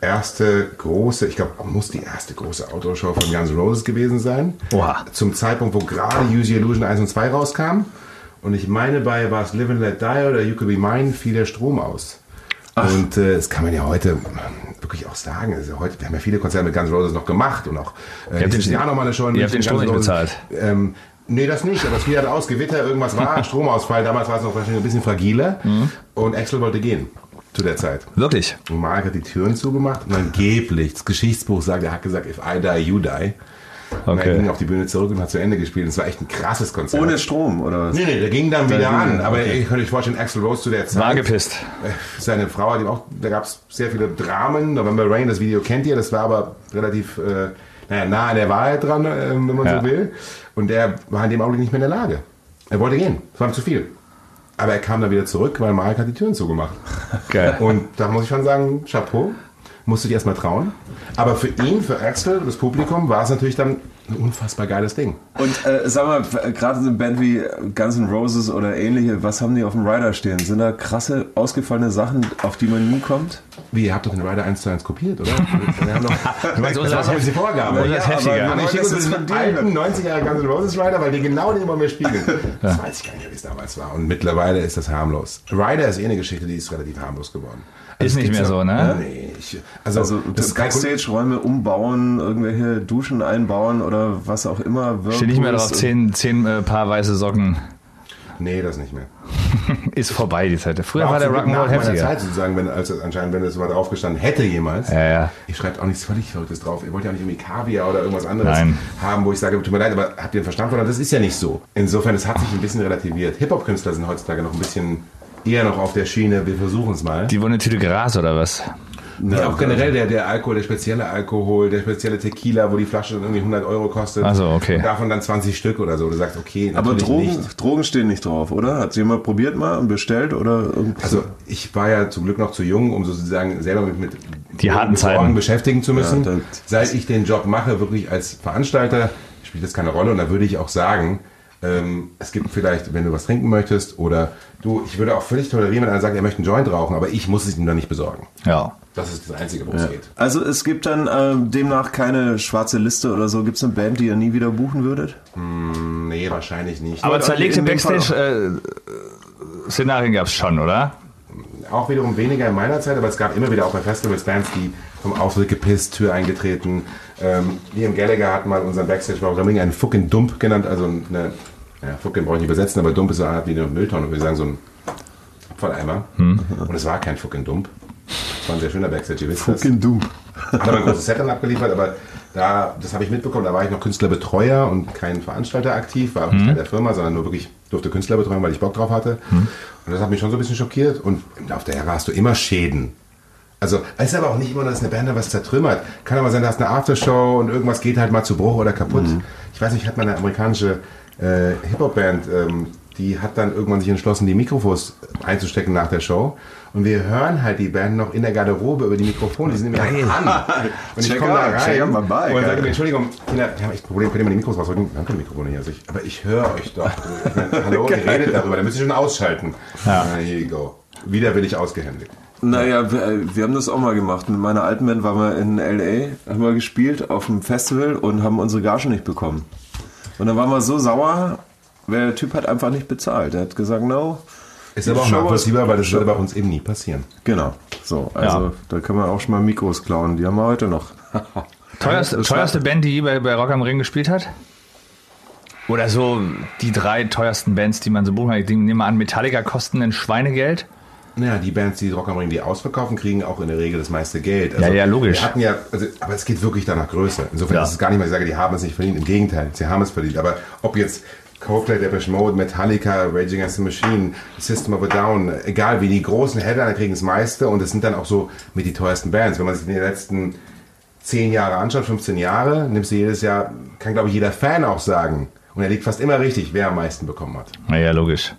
erste große, ich glaube, muss die erste große Outdoor-Show von Guns N' Roses gewesen sein. Oha. Zum Zeitpunkt, wo gerade Use Your Illusion 1 und 2 rauskam. Und ich meine, bei war es Live and Let Die oder You Could Be Mine fiel der Strom aus. Und äh, das kann man ja heute wirklich auch sagen. Also heute, wir haben ja viele Konzerte mit Guns Roses noch gemacht und auch äh, den- Jahr noch mal eine Show. ihr habt den Strom nicht bezahlt. Ähm, nee, das nicht, aber es fiel halt aus, Gewitter, irgendwas war, Stromausfall. Damals war es noch wahrscheinlich ein bisschen fragiler. Mhm. Und Axel wollte gehen zu der Zeit. Wirklich. Und Mark hat die Türen zugemacht und angeblich, das Geschichtsbuch sagt, er hat gesagt, if I die, you die. Und er Okay. ging auf die Bühne zurück und hat zu Ende gespielt. Und es war echt ein krasses Konzert. Ohne Strom, oder was? Nee, nee, der ging dann wieder an. er, Aber okay. ihr könnt euch vorstellen, Axel Rose zu der Zeit. War gepisst. Äh, Seine Frau hat ihm auch, da gab es sehr viele Dramen. November Rain, das Video kennt ihr, das war aber relativ äh, naja, nah an der Wahrheit dran, äh, wenn man Ja. so will. Und er war in dem Augenblick nicht mehr in der Lage. Er wollte gehen, es war ihm zu viel. Aber er kam dann wieder zurück, weil Marek hat die Türen zugemacht. Geil. Und da muss ich schon sagen, Chapeau, musst du dir erstmal trauen. Aber für ihn, für Axel, das Publikum, war es natürlich dann ein unfassbar geiles Ding. Und äh, sag mal, f- gerade so eine Band wie Guns N' Roses oder ähnliche, was haben die auf dem Rider stehen? Sind da krasse, ausgefallene Sachen, auf die man nie kommt? Wie, ihr habt doch den Rider 1 zu 1 kopiert, oder? Wir haben doch, meinst, das war die Vorgabe. unser ist heftiger. aber- ich das ist den von dir. alten 90er Guns N' Roses Rider, weil die genau den wollen wir spiegeln. Das weiß ich gar nicht mehr, wie es damals war. Und mittlerweile ist das harmlos. Rider ist eh eine Geschichte, die ist relativ harmlos geworden. Ist nicht mehr so, ne? Nee, ich, also, Also das Backstage-Räume umbauen, irgendwelche Duschen einbauen oder was auch immer. Steht nicht mehr drauf, zehn, zehn äh, Paar weiße Socken. Nee, das nicht mehr. Ist vorbei, die Zeit. Früher Auch war der Rock'n'Roll nach meiner heftiger. Zeit sozusagen, wenn, als anscheinend, wenn es mal drauf gestanden hätte jemals. Ja, ja. Ich schreibe auch nichts völlig Verrücktes drauf. Ihr wollt ja auch nicht irgendwie Kaviar oder irgendwas anderes Nein. haben, wo ich sage, tut mir leid, aber habt ihr den Verstand von? Das ist ja nicht so. Insofern, es hat sich ein bisschen relativiert. Hip-Hop-Künstler sind heutzutage noch ein bisschen eher noch auf der Schiene, wir versuchen es mal. Die wollen eine Tüte Gras oder was? Nee, auch generell der, der Alkohol, der spezielle Alkohol, der spezielle Tequila, wo die Flasche dann irgendwie 100 Euro kostet. Ach so, okay. Und davon dann 20 Stück oder so. Du sagst, okay, Aber Drogen, nicht. Drogen stehen nicht drauf, oder? Hat jemand probiert mal und bestellt oder irgendwie? Also ich war ja zum Glück noch zu jung, um sozusagen selber mit, mit Die harten mit Zeiten. beschäftigen zu müssen. Ja, Seit ich den Job mache, wirklich als Veranstalter, spielt das keine Rolle. Und da würde ich auch sagen, ähm, es gibt vielleicht, wenn du was trinken möchtest oder du, ich würde auch völlig tolerieren, wenn einer sagt, er möchte einen Joint rauchen, aber ich muss es ihm dann nicht besorgen. Ja. Das ist das Einzige, worum es geht. Also es gibt dann ähm, demnach keine schwarze Liste oder so. Gibt es eine Band, die ihr nie wieder buchen würdet? Nee, wahrscheinlich nicht. Aber zerlegte Backstage-Szenarien gab es schon, oder? Auch wiederum weniger in meiner Zeit, aber es gab immer wieder auch bei Festivals Bands, die vom Auftritt gepisst, Tür eingetreten. Ähm, Liam Gallagher hat mal unseren Backstage bei Ring einen fucking Dump genannt, also eine, ja, fucking brauche ich nicht übersetzen, aber Dump ist so eine Art wie eine Mülltonne, würde ich sagen, so ein Volleimer. Und es war kein fucking Dump. Es war ein sehr schöner Backstage, ihr wisst das. du. Hat aber ein großes Set dann abgeliefert, aber da, das habe ich mitbekommen, da war ich noch Künstlerbetreuer und kein Veranstalter aktiv, war auch nicht Teil der Firma, sondern nur wirklich durfte Künstler betreuen, weil ich Bock drauf hatte. Und das hat mich schon so ein bisschen schockiert und im Laufe der Jahre hast du immer Schäden. Also, es ist aber auch nicht immer, dass eine Band da was zertrümmert. Kann aber sein, da hast eine Aftershow und irgendwas geht halt mal zu Bruch oder kaputt. Ich weiß nicht, hat mal eine amerikanische äh, Hip-Hop-Band, ähm, die hat dann irgendwann sich entschlossen, die Mikrofons einzustecken nach der Show. Und wir hören halt die Band noch in der Garderobe über die Mikrofone. Die sind nämlich an. Und ich komme da rein und sage mir, Entschuldigung, Kinder, wir haben echt ein Problem, könnt ihr mal die Mikros rausrücken? Wir haben keine Mikrofone hier. Also ich, aber ich höre euch doch. Ich meine, hallo, ihr redet darüber, dann müsst ihr schon ausschalten. Ja. Here you go. Widerwillig ausgehändigt. Naja, wir, äh, wir haben das auch mal gemacht. Mit meiner alten Band waren wir in L.A., haben wir gespielt auf dem Festival und haben unsere Gage nicht bekommen. Und dann waren wir so sauer, weil der Typ hat einfach nicht bezahlt. Er hat gesagt, no. Ist aber auch nachvollziehbar, weil das würde bei uns eben nie passieren. Genau. So, also Ja. da können wir auch schon mal Mikros klauen. Die haben wir heute noch. Teuerste, teuerste Band, die je bei, bei Rock am Ring gespielt hat? Oder so die drei teuersten Bands, die man so buchen kann. Ich nehme an, Metallica kosten ein Schweinegeld. Naja, die Bands, die Rock am Ring, die ausverkaufen, kriegen auch in der Regel das meiste Geld. Also, Ja, ja, logisch. Wir hatten ja, also, aber es geht wirklich da nach Größe. Insofern Ja. ist es gar nicht mal, ich sage, die haben es nicht verdient. Im Gegenteil, sie haben es verdient. Aber ob jetzt Coldplay, Depeche Mode, Metallica, Rage Against the Machine, System of a Down, egal wie, die großen Headliner kriegen das meiste und es sind dann auch so mit die teuersten Bands. Wenn man sich in den letzten zehn Jahre anschaut, 15 Jahre, nimmst du jedes Jahr, kann glaube ich jeder Fan auch sagen, und er liegt fast immer richtig, wer am meisten bekommen hat. Naja, logisch.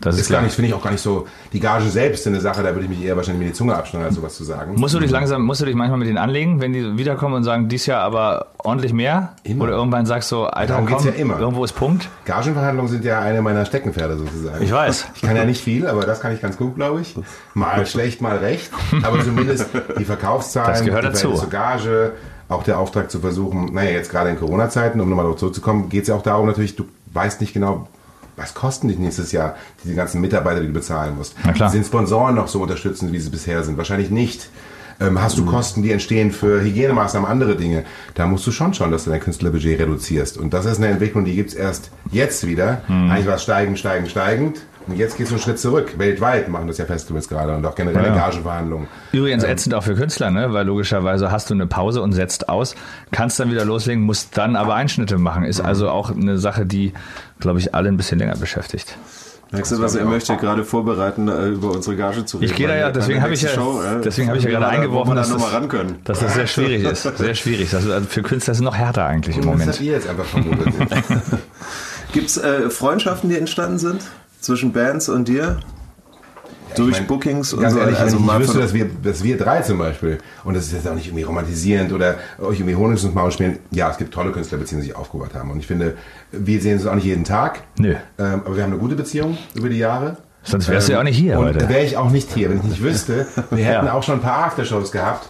Das ist Ist gar nicht, finde ich auch gar nicht so. Die Gage selbst ist eine Sache, da würde ich mich eher wahrscheinlich mit die Zunge abschneiden, als sowas zu sagen. Musst du dich langsam, musst du dich manchmal mit denen anlegen, wenn die wiederkommen und sagen, dies Jahr aber ordentlich mehr? Immer. Oder irgendwann sagst du, Alter, Darum komm, ja immer. irgendwo ist Punkt. Gagenverhandlungen sind ja eine meiner Steckenpferde sozusagen. Ich weiß. Ich kann ja nicht viel, aber das kann ich ganz gut, glaube ich. Mal schlecht, mal recht. Aber zumindest die Verkaufszahlen, Das gehört die dazu. Verhältnisse zur Gage, auch der Auftrag zu versuchen, naja, jetzt gerade in Corona-Zeiten, um nochmal darauf zurückzukommen, geht es ja auch darum natürlich, du weißt nicht genau, was kosten dich nächstes Jahr diese ganzen Mitarbeiter, die du bezahlen musst. Na klar. Sind Sponsoren noch so unterstützend, wie sie bisher sind? Wahrscheinlich nicht. Ähm, hast Mhm. du Kosten, die entstehen für Hygienemaßnahmen, andere Dinge? Da musst du schon schauen, dass du dein Künstlerbudget reduzierst. Und das ist eine Entwicklung, die gibt's erst jetzt wieder. Mhm. Eigentlich war es steigend, steigend, steigend. Und jetzt geht es einen Schritt zurück. Weltweit machen das ja Festivals gerade und auch generelle Ja. Gagenverhandlungen. Übrigens ätzend auch für Künstler, ne? weil logischerweise hast du eine Pause und setzt aus, kannst dann wieder loslegen, musst dann aber Einschnitte machen. Ist also auch eine Sache, die, glaube ich, alle ein bisschen länger beschäftigt. Merkst du, was er möchte gerade vorbereiten, äh, über unsere Gage zu reden? Ich gehe da ja, deswegen habe ich ja, Show, äh, deswegen habe ich ja gerade eingeworfen, dass da das, ran können. dass das sehr schwierig ist. Sehr schwierig. Das ist, also für Künstler ist es noch härter eigentlich im Das habt Moment. ihr jetzt einfach vermutet. Gibt's äh, Freundschaften, die entstanden sind zwischen Bands und dir? Durch Ich mein, Bookings und Ganz so? ehrlich, also ich wüsste, dass wir, dass wir drei zum Beispiel, und das ist jetzt auch nicht irgendwie romantisierend oder euch irgendwie Honig ins Maul spielen, ja, es gibt tolle Künstlerbeziehungen, die sich aufgebaut haben. Und ich finde, wir sehen uns auch nicht jeden Tag, Nö. ähm, aber wir haben eine gute Beziehung über die Jahre. Sonst wärst du ja auch nicht hier und heute. wäre ich auch nicht hier, wenn ich nicht wüsste. Wir hätten Ja. auch schon ein paar Aftershows gehabt.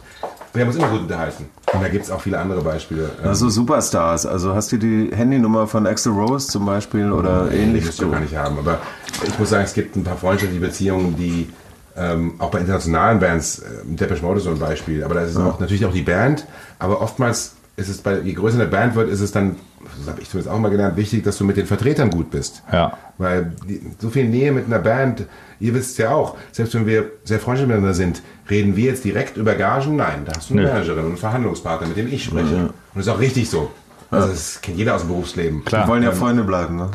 Wir haben uns immer gut unterhalten. Und da gibt es auch viele andere Beispiele. Ähm, Also Superstars. Also hast du die Handynummer von Axel Rose zum Beispiel oder die ähnlich? müsst ihr gar nicht haben. Aber ich muss sagen, es gibt ein paar freundschaftliche Beziehungen, die ähm, auch bei internationalen Bands, äh, Depeche Mode ist so ein Beispiel, aber da ist es auch natürlich auch die Band, aber oftmals ist es bei, je größer eine Band wird, ist es dann, das habe ich zumindest auch mal gelernt, wichtig, dass du mit den Vertretern gut bist. Ja. Weil die, so viel Nähe mit einer Band, ihr wisst es ja auch, selbst wenn wir sehr freundlich miteinander sind, reden wir jetzt direkt über Gagen? Nein, da hast du eine Nö. Managerin und einen Verhandlungspartner, mit dem ich spreche. Und das ist auch richtig so. Also das kennt jeder aus dem Berufsleben. Wir wollen ja Freunde bleiben, ne?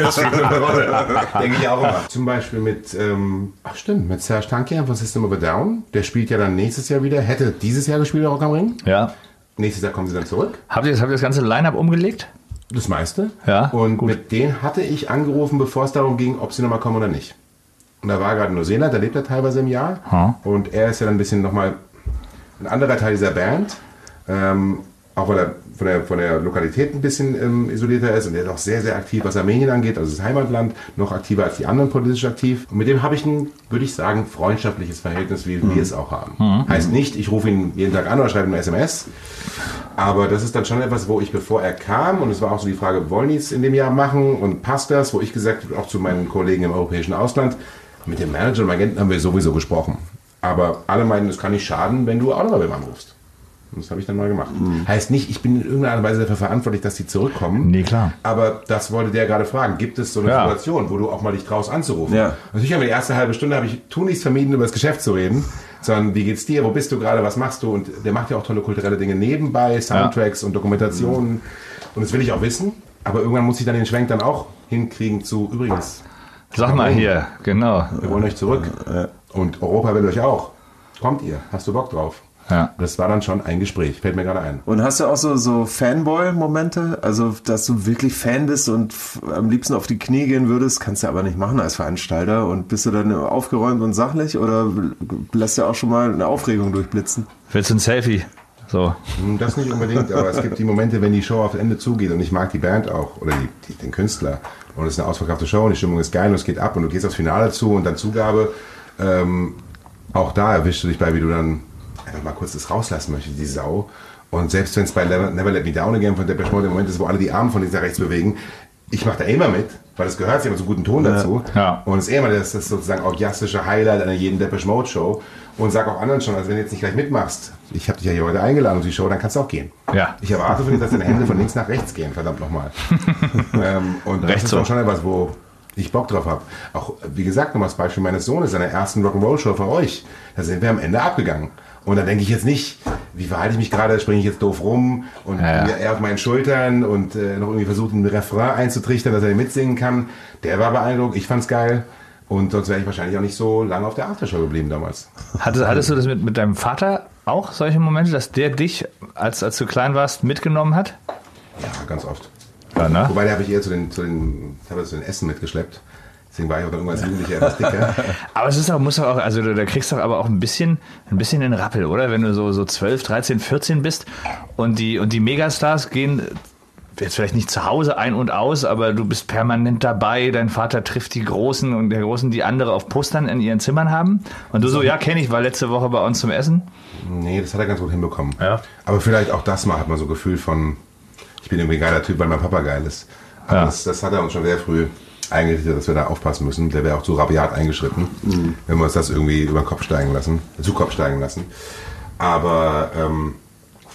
Das spielt eine Rolle. Denke ich auch immer. Zum Beispiel mit, ähm, ach stimmt, mit Serge Tankian von System of a Down. Der spielt ja dann nächstes Jahr wieder, hätte dieses Jahr gespielt, Rock am Ring. Ja. Nächstes Jahr kommen sie dann zurück. Habt ihr, das- habt ihr das ganze Line-Up umgelegt? Das meiste. Ja, Und gut. mit denen hatte ich angerufen, bevor es darum ging, ob sie nochmal kommen oder nicht. Und da war gerade Neuseeland, da lebt er teilweise im Jahr. Hm. Und er ist ja dann ein bisschen nochmal ein anderer Teil dieser Band. Ähm, auch weil er von der, von der Lokalität ein bisschen ähm, isolierter ist und er ist auch sehr, sehr aktiv, was Armenien angeht, also das Heimatland, noch aktiver als die anderen politisch aktiv. Und mit dem habe ich ein, würde ich sagen, freundschaftliches Verhältnis, wie wir es auch haben. Heißt nicht, ich rufe ihn jeden Tag an oder schreibe ihm eine SMS, aber das ist dann schon etwas, wo ich, bevor er kam, und es war auch so die Frage, wollen die es in dem Jahr machen und passt das, wo ich gesagt habe, auch zu meinen Kollegen im europäischen Ausland, mit dem Manager und dem Agenten haben wir sowieso gesprochen. Aber alle meinen, es kann nicht schaden, wenn du auch nochmal beim anrufst. Und das habe ich dann mal gemacht. Heißt nicht, ich bin in irgendeiner Weise dafür verantwortlich, dass die zurückkommen. Nee, klar. Aber das wollte der gerade fragen. Gibt es so eine Ja. Situation, wo du auch mal dich traust anzurufen? Ja. Natürlich haben wir die erste halbe Stunde, habe ich tunlichst vermieden, über das Geschäft zu reden, sondern wie geht's dir, wo bist du gerade, was machst du? Und der macht ja auch tolle kulturelle Dinge nebenbei, Soundtracks und Dokumentationen. Und das will ich auch wissen. Aber irgendwann muss ich dann den Schwenk dann auch hinkriegen zu, übrigens, Sag mal hier, genau. wir wollen euch zurück. Und Europa will euch auch. Kommt ihr? Hast du Bock drauf? Ja. Das war dann schon ein Gespräch, fällt mir gerade ein. Und hast du auch so, so Fanboy-Momente? Also, dass du wirklich Fan bist und am liebsten auf die Knie gehen würdest, kannst du aber nicht machen als Veranstalter. Und bist du dann aufgeräumt und sachlich oder lässt du auch schon mal eine Aufregung durchblitzen? Willst du ein Selfie? So. Hm, Das nicht unbedingt, aber es gibt die Momente, wenn die Show auf Ende zugeht und ich mag die Band auch oder die, die, den Künstler und es ist eine ausverkaufte Show und die Stimmung ist geil und es geht ab und du gehst aufs Finale zu und dann Zugabe. Ähm, auch da erwischst du dich bei, wie du dann einfach mal kurz das rauslassen möchtest, die Sau. Und selbst wenn es bei Never, Never Let Me Down Again von Depeche Mode im Moment ist, wo alle die Arme von links nach rechts bewegen, ich mache da immer mit, weil das gehört sich immer so guten Ton dazu. Ja. Und es ist immer das, das sozusagen orgiastische Highlight einer jeden Depeche Mode Show. Und sag auch anderen schon, also wenn du jetzt nicht gleich mitmachst, ich habe dich ja hier heute eingeladen auf die Show, dann kannst du auch gehen. Ja. Ich erwarte von dir, dass deine Hände von links nach rechts gehen, verdammt nochmal. ähm, und das Recht ist dann schon etwas, wo ich Bock drauf habe. Auch, wie gesagt, nochmal das Beispiel meines Sohnes, seiner ersten Rock'n'Roll-Show für euch. Da sind wir am Ende abgegangen. Und dann denke ich jetzt nicht, wie verhalte ich mich gerade, springe ich jetzt doof rum und Ja, ja. er auf meinen Schultern und äh, noch irgendwie versucht, einen Refrain einzutrichtern, dass er mitsingen kann. Der war beeindruckt, ich fand's geil. Und sonst wäre ich wahrscheinlich auch nicht so lange auf der Aftershow geblieben damals. Hattest, hattest du das mit, mit deinem Vater auch, solche Momente, dass der dich, als, als du klein warst, mitgenommen hat? Ja, ganz oft. Ja, ne? Wobei, der habe ich eher zu den, zu den, ich zu den Essen mitgeschleppt. Deswegen war ich auch dann irgendwann als Jugendlicher etwas dicker. Aber es ist auch, muss auch, also da, kriegst du doch aber auch ein bisschen, ein bisschen den Rappel, oder? Wenn du so, so 12, 13, 14 bist und die, und die Megastars gehen jetzt vielleicht nicht zu Hause ein und aus, aber du bist permanent dabei. Dein Vater trifft die Großen und der Großen, die andere auf Postern in ihren Zimmern haben. Und du so, ja, kenne ich, war letzte Woche bei uns zum Essen. Nee, das hat er ganz gut hinbekommen. Ja. Aber vielleicht auch das mal hat man so ein Gefühl von, ich bin irgendwie ein geiler Typ, weil mein Papa geil ist. Aber Ja. das, das hat er uns schon sehr früh eingerichtet, dass wir da aufpassen müssen. Der wäre auch zu rabiat eingeschritten, wenn wir uns das irgendwie über den Kopf steigen lassen, zu Kopf steigen lassen. Aber ähm,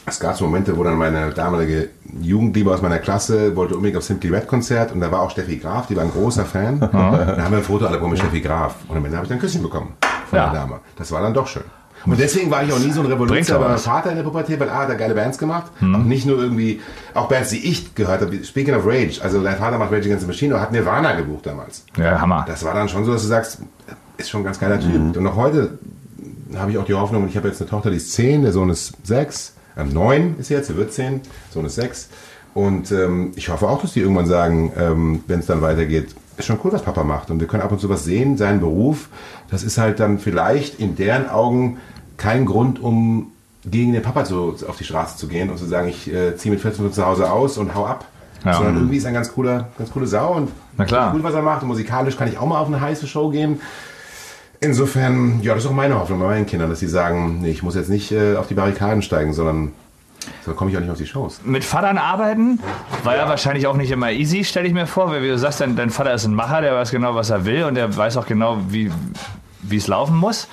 es gab so Momente, wo dann meine damalige Jugendliebe aus meiner Klasse wollte unbedingt auf Simply Red Konzert und da war auch Steffi Graf, die war ein großer Fan. Da haben wir ein Fotoalbum mit Steffi Graf und am Ende habe ich dann ein Küsschen bekommen von Ja. der Dame. Das war dann doch schön. Und deswegen war ich auch nie so ein bei meinem was. Vater in der Pubertät, weil A, hat er geile Bands gemacht. Auch nicht nur irgendwie, auch Bands, die ich gehört habe. Speaking of Rage, also dein Vater macht Rage Against the Machine, aber hat Nirvana gebucht damals. Ja, Hammer. Das war dann schon so, dass du sagst, ist schon ein ganz geiler Typ. Und noch heute habe ich auch die Hoffnung, ich habe jetzt eine Tochter, die ist 10, der Sohn ist 6, ähm, 9 ist jetzt, er wird 10, Sohn ist 6. Und ähm, ich hoffe auch, dass die irgendwann sagen, ähm, wenn es dann weitergeht, ist schon cool, was Papa macht. Und wir können ab und zu was sehen, seinen Beruf. Das ist halt dann vielleicht in deren Augen kein Grund, um gegen den Papa zu, auf die Straße zu gehen und zu sagen, ich äh, ziehe mit 14 von zu Hause aus und hau ab. Ja. Sondern irgendwie ist er ein ganz cooler, ganz coole Sau und Na klar. cool, was er macht. Und musikalisch kann ich auch mal auf eine heiße Show gehen. Insofern, ja, das ist auch meine Hoffnung bei meinen Kindern, dass sie sagen, nee, ich muss jetzt nicht äh, auf die Barrikaden steigen, sondern so komme ich auch nicht auf die Shows. Mit Vatern arbeiten war ja wahrscheinlich auch nicht immer easy, stelle ich mir vor, weil wie du sagst, dein, dein Vater ist ein Macher, der weiß genau, was er will und der weiß auch genau, wie es laufen muss.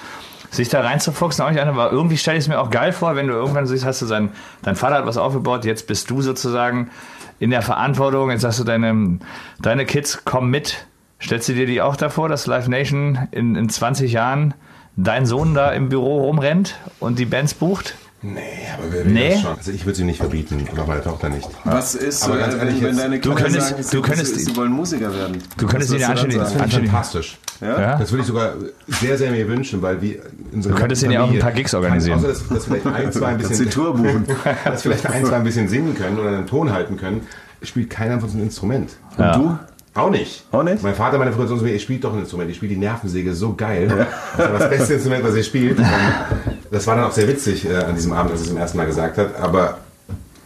Sich da reinzufuchsen, auch nicht eine, aber irgendwie stelle ich es mir auch geil vor, wenn du irgendwann siehst, hast du sein, dein Vater hat was aufgebaut, jetzt bist du sozusagen in der Verantwortung, jetzt sagst du, deine, deine Kids kommen mit. Stellst du dir die auch davor, dass Live Nation in, in 20 Jahren dein Sohn da im Büro rumrennt und die Bands bucht? Nee, aber wer will Nee? das schon? Also ich würde sie nicht verbieten und auch meine Tochter nicht. Was ist, Aber äh, ganz ehrlich wenn, wenn deine du Kinder könntest- sagen, du sie, könntest- sie, sie wollen Musiker werden? Du könntest ihnen du anständig- sagen? anständig- Fantastisch. Ja? Ja? Das würde ich sogar sehr, sehr mir wünschen, weil wir unsere Du könntest ihnen ja auch ein paar Gigs organisieren. Außer, dass, dass vielleicht ein, zwei ein bisschen, Tour buchen. dass vielleicht ein, zwei ein bisschen singen können oder einen Ton halten können, spielt keiner von uns ein Instrument. Und du? Auch nicht. Auch nicht? Mein Vater, meine Frau, so, ihr spielt doch ein Instrument. Ich spiele die Nervensäge so geil. Das war das beste Instrument, was ihr spielt. Das war dann auch sehr witzig äh, an diesem Abend, als er es zum ersten Mal gesagt hat. Aber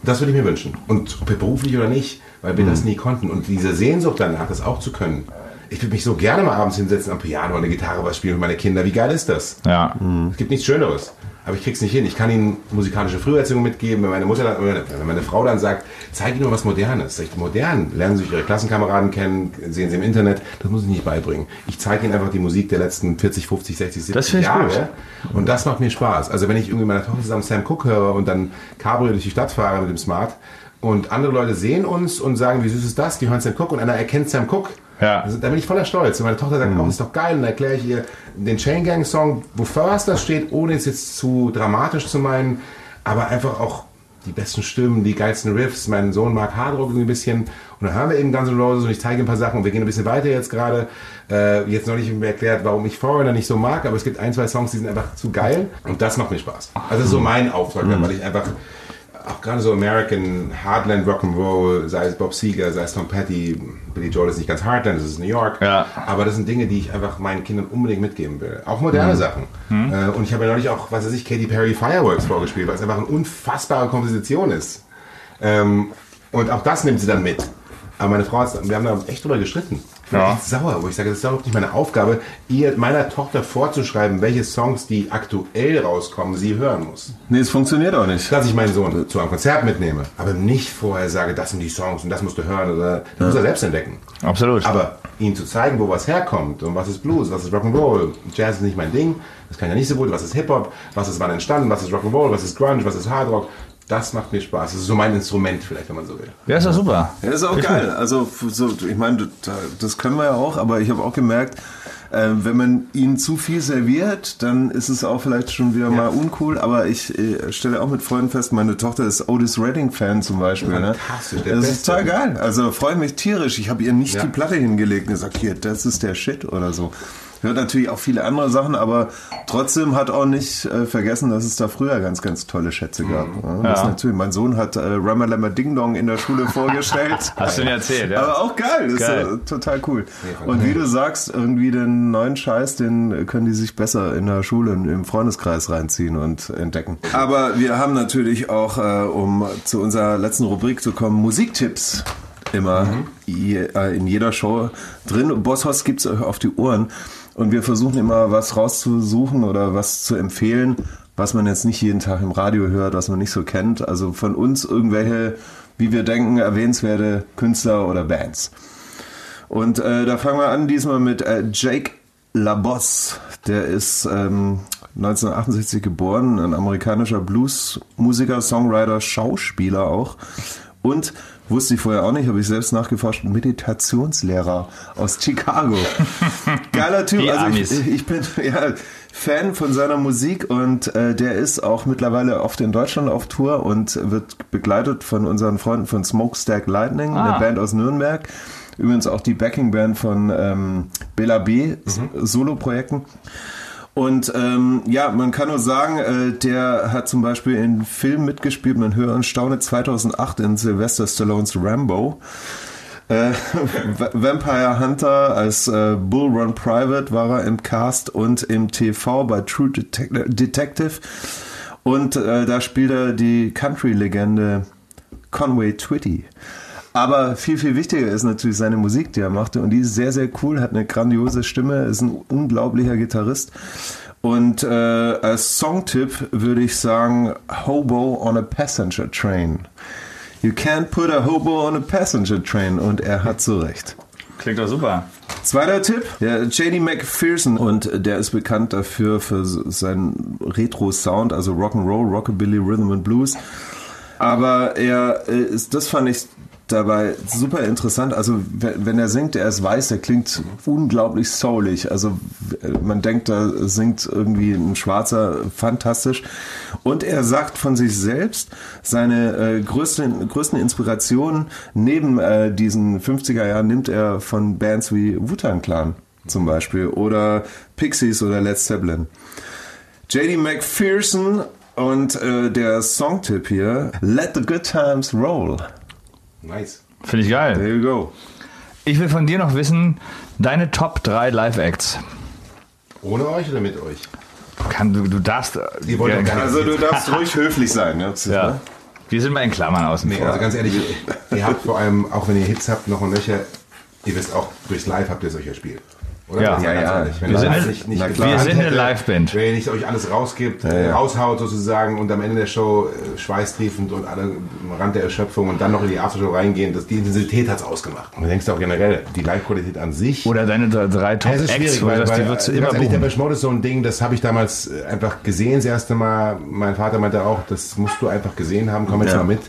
das würde ich mir wünschen. Und beruflich oder nicht, weil wir das nie konnten. Und diese Sehnsucht danach, das auch zu können. Ich würde mich so gerne mal abends hinsetzen am Piano oder eine Gitarre was spielen mit meine Kinder. Wie geil ist das? Ja. Es gibt nichts Schöneres. Aber ich krieg's nicht hin. Ich kann ihnen musikalische Früherziehung mitgeben. Wenn meine Mutter dann, wenn meine Frau dann sagt, zeig ihnen nur was Modernes. Ich, modern. Lernen sie sich ihre Klassenkameraden kennen, sehen sie im Internet. Das muss ich nicht beibringen. Ich zeige ihnen einfach die Musik der letzten 40, 50, 60, 70 Das find ich Jahre. gut. Und das macht mir Spaß. Also wenn ich irgendwie mit meiner Tochter zusammen Sam Cooke höre und dann Cabrio durch die Stadt fahre mit dem Smart und andere Leute sehen uns und sagen, wie süß ist das? Die hören Sam Cooke und einer erkennt Sam Cooke. Ja. Also, da bin ich voller Stolz. Und meine Tochter sagt, oh, ist doch geil. Und dann erkläre ich ihr den Chain Gang Song, wo First das steht, ohne es jetzt zu dramatisch zu meinen, aber einfach auch die besten Stimmen, die geilsten Riffs. Mein Sohn mag Hardrock ein bisschen. Und dann haben wir eben Guns N' Roses und ich zeige ihm ein paar Sachen und wir gehen ein bisschen weiter jetzt gerade. Äh, jetzt noch nicht erklärt, warum ich Foreigner nicht so mag, aber es gibt ein, zwei Songs, die sind einfach zu geil und das macht mir Spaß. Also so mein Auftrag, Mhm. weil ich einfach auch gerade so American Heartland Rock'n'Roll, sei es Bob Seger, sei es Tom Petty, Billy Joel ist nicht ganz Heartland, das ist New York. Ja. Aber das sind Dinge, die ich einfach meinen Kindern unbedingt mitgeben will. Auch moderne Sachen. Äh, und ich habe ja neulich auch, was weiß ich, Katy Perry Fireworks vorgespielt, weil es einfach eine unfassbare Komposition ist. Ähm, und auch das nimmt sie dann mit. Aber meine Frau, hat, wir haben da echt drüber gestritten. Ja. echt sauer, wo ich sage, das ist überhaupt nicht meine Aufgabe, ihr meiner Tochter vorzuschreiben, welche Songs, die aktuell rauskommen, sie hören muss. Nee, es funktioniert auch nicht. Dass ich meinen Sohn zu einem Konzert mitnehme, aber nicht vorher sage, das sind die Songs und das musst du hören. Oder, das muss er selbst entdecken. Absolut. Aber ihm zu zeigen, wo was herkommt und was ist Blues, was ist Rock'n'Roll, Jazz ist nicht mein Ding, das kann ich ja nicht so gut, was ist Hip-Hop, was ist wann entstanden, was ist Rock'n'Roll, was ist Grunge, was ist Hardrock, das macht mir Spaß. Das ist so mein Instrument vielleicht, wenn man so will. ja, ist doch super. Ja, ist auch geil. Also so, ich meine, da- das können wir ja auch, aber ich habe auch gemerkt, äh, wenn man ihnen zu viel serviert, dann ist es auch vielleicht schon wieder mal uncool. Aber ich äh, stelle auch mit Freunden fest, meine Tochter ist Otis Redding Fan zum Beispiel. Ne? Fantastisch, der Das ist total geil. Also freue mich tierisch. Ich habe ihr nicht Ja. die Platte hingelegt und gesagt, hier, das ist der Shit oder so. Hört natürlich auch viele andere Sachen, aber trotzdem hat auch nicht äh, vergessen, dass es da früher ganz, ganz tolle Schätze gab. Mhm. Ja, das natürlich. Mein Sohn hat äh, Ramalama Ding Dong in der Schule vorgestellt. Hast du mir erzählt, ja? Aber auch geil, das Geil. ist äh, total cool. Und wie du sagst, irgendwie den neuen Scheiß, den können die sich besser in der Schule und im Freundeskreis reinziehen und entdecken. Aber wir haben natürlich auch, äh, um zu unserer letzten Rubrik zu kommen, Musiktipps immer je, äh, in jeder Show drin. Bosshaus gibt's euch auf die Ohren und wir versuchen immer was rauszusuchen oder was zu empfehlen, was man jetzt nicht jeden Tag im Radio hört, was man nicht so kennt. Also von uns irgendwelche, wie wir denken, erwähnenswerte Künstler oder Bands. Und äh, da fangen wir an diesmal mit äh, Jake LaBosse. Der ist ähm, 1968 geboren, ein amerikanischer Bluesmusiker, Songwriter, Schauspieler auch. Und wusste ich vorher auch nicht, habe ich selbst nachgeforscht, Meditationslehrer aus Chicago. Geiler Typ. Die also Amis. ich, ich bin ja Fan von seiner Musik und äh, der ist auch mittlerweile oft in Deutschland auf Tour und wird begleitet von unseren Freunden von Smokestack Lightning, Ah. eine Band aus Nürnberg. Übrigens auch die Backingband von ähm, Bela B. Solo-Projekten. Und ähm, ja, man kann nur sagen, äh, der hat zum Beispiel in Filmen mitgespielt, man höre und staune 2008 in Sylvester Stallones Rambo. Äh, Va- Vampire Hunter als äh, Bull Run Private war er im Cast und im TV bei True Detec- Detective. Und äh, da spielt er die Country-Legende Conway Twitty. Aber viel, viel wichtiger ist natürlich seine Musik, die er machte. Und die ist sehr, sehr cool, hat eine grandiose Stimme, ist ein unglaublicher Gitarrist. Und äh, als Songtipp würde ich sagen, Hobo on a Passenger Train. You can't put a hobo on a passenger train. Und er hat so recht. Klingt doch super. Zweiter Tipp, der JD McPherson und der ist bekannt dafür für seinen Retro-Sound, also Rock'n'Roll, Rockabilly, Rhythm and Blues. Aber er äh, ist, das fand ich dabei super interessant. Also wenn er singt, er ist weiß, er klingt unglaublich soulig. Also man denkt, da singt irgendwie ein Schwarzer fantastisch. Und er sagt von sich selbst, seine äh, größten, größten Inspirationen neben äh, diesen 50er Jahren nimmt er von Bands wie Wu-Tang Clan zum Beispiel oder Pixies oder Led Zeppelin. JD McPherson und äh, der Songtipp hier, Let the Good Times Roll. Nice. Finde ich geil. There you go. Ich will von dir noch wissen, deine Top 3 Live-Acts. Ohne euch oder mit euch? Kann, du, du darfst. äh, Ihr wollt doch gar Also du darfst ruhig höflich sein. Ne? Ja. Wir sind mal in Klammern außen Nee, vor. also ganz ehrlich, ihr habt vor allem, auch wenn ihr Hits habt, noch und nöcher, ihr wisst auch, durchs Live habt ihr es euch erspielt. Oder? Ja. Ja, ja. ehrlich, Wenn Wir sind- das nicht, nicht na klar. Wir sind eine Liveband. Wenn ihr nicht euch alles rausgibt, äh, raushaut sozusagen und am Ende der Show äh, schweißtriefend und alle am Rand der Erschöpfung und dann noch in die Aftershow reingehen, das, die Intensität hat es ausgemacht. Und du denkst auch generell, die Live-Qualität an sich Oder deine drei- ja, es ist schwierig, weil, weil die du äh, immer ehrlich, der Mode ist so ein Ding, das habe ich damals äh, einfach gesehen das erste Mal. Mein Vater meinte auch, das musst du einfach gesehen haben, komm jetzt Ja. mal mit.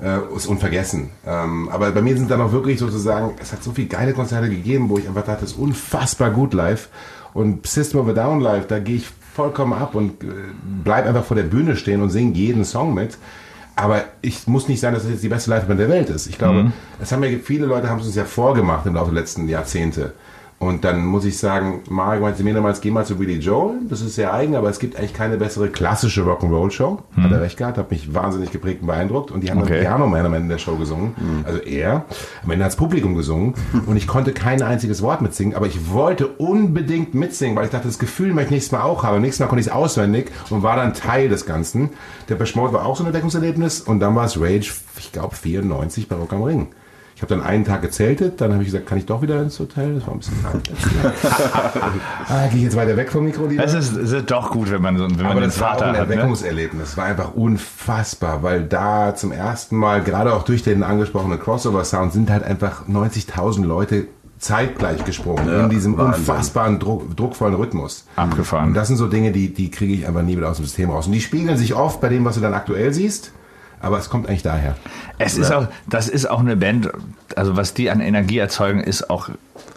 Äh, ist unvergessen. Ähm, aber bei mir sind dann auch wirklich sozusagen, es hat so viele geile Konzerte gegeben, wo ich einfach dachte, das ist unfassbar gut live. Und System of a Down live, da gehe ich vollkommen ab und äh, bleib einfach vor der Bühne stehen und singe jeden Song mit. Aber ich muss nicht sagen, dass es jetzt die beste Liveband der Welt ist. Ich glaube, das haben ja viele Leute haben es uns ja vorgemacht im Laufe der letzten Jahrzehnte. Und dann muss ich sagen, Mario meinte mir damals, geh mal zu Billy Joel. Das ist sehr eigen, aber es gibt eigentlich keine bessere klassische Rock'n'Roll-Show. Hat er recht gehabt, hat mich wahnsinnig geprägt und beeindruckt. Und die haben Okay. dann Piano Man am Ende der Show gesungen. Also er. Am Ende hat das Publikum gesungen. Und ich konnte kein einziges Wort mitsingen, aber ich wollte unbedingt mitsingen, weil ich dachte, das Gefühl möchte ich nächstes Mal auch haben. Am nächsten Mal konnte ich es auswendig und war dann Teil des Ganzen. Der Mode war auch so ein Entdeckungserlebnis. Und dann war es Rage, ich glaube 94 bei Rock am Ring. Ich habe dann einen Tag gezeltet, dann habe ich gesagt, kann ich doch wieder ins Hotel? Das war ein bisschen kalt. ah, gehe ich jetzt weiter weg vom Mikro, lieber? Es ist, es ist doch gut, wenn man, so, wenn man Aber den das war auch Vater ein hat. Ne? Erweckungserlebnis. Es war einfach unfassbar, weil da zum ersten Mal, gerade auch durch den angesprochenen Crossover-Sound, sind halt einfach 90.000 Leute zeitgleich gesprungen Ja, in diesem Wahnsinn. unfassbaren, druck, druckvollen Rhythmus. Abgefahren. Und das sind so Dinge, die, die kriege ich einfach nie wieder aus dem System raus. Und die spiegeln sich oft bei dem, was du dann aktuell siehst, aber es kommt eigentlich daher. Es ist auch, das ist auch eine Band, also was die an Energie erzeugen, ist auch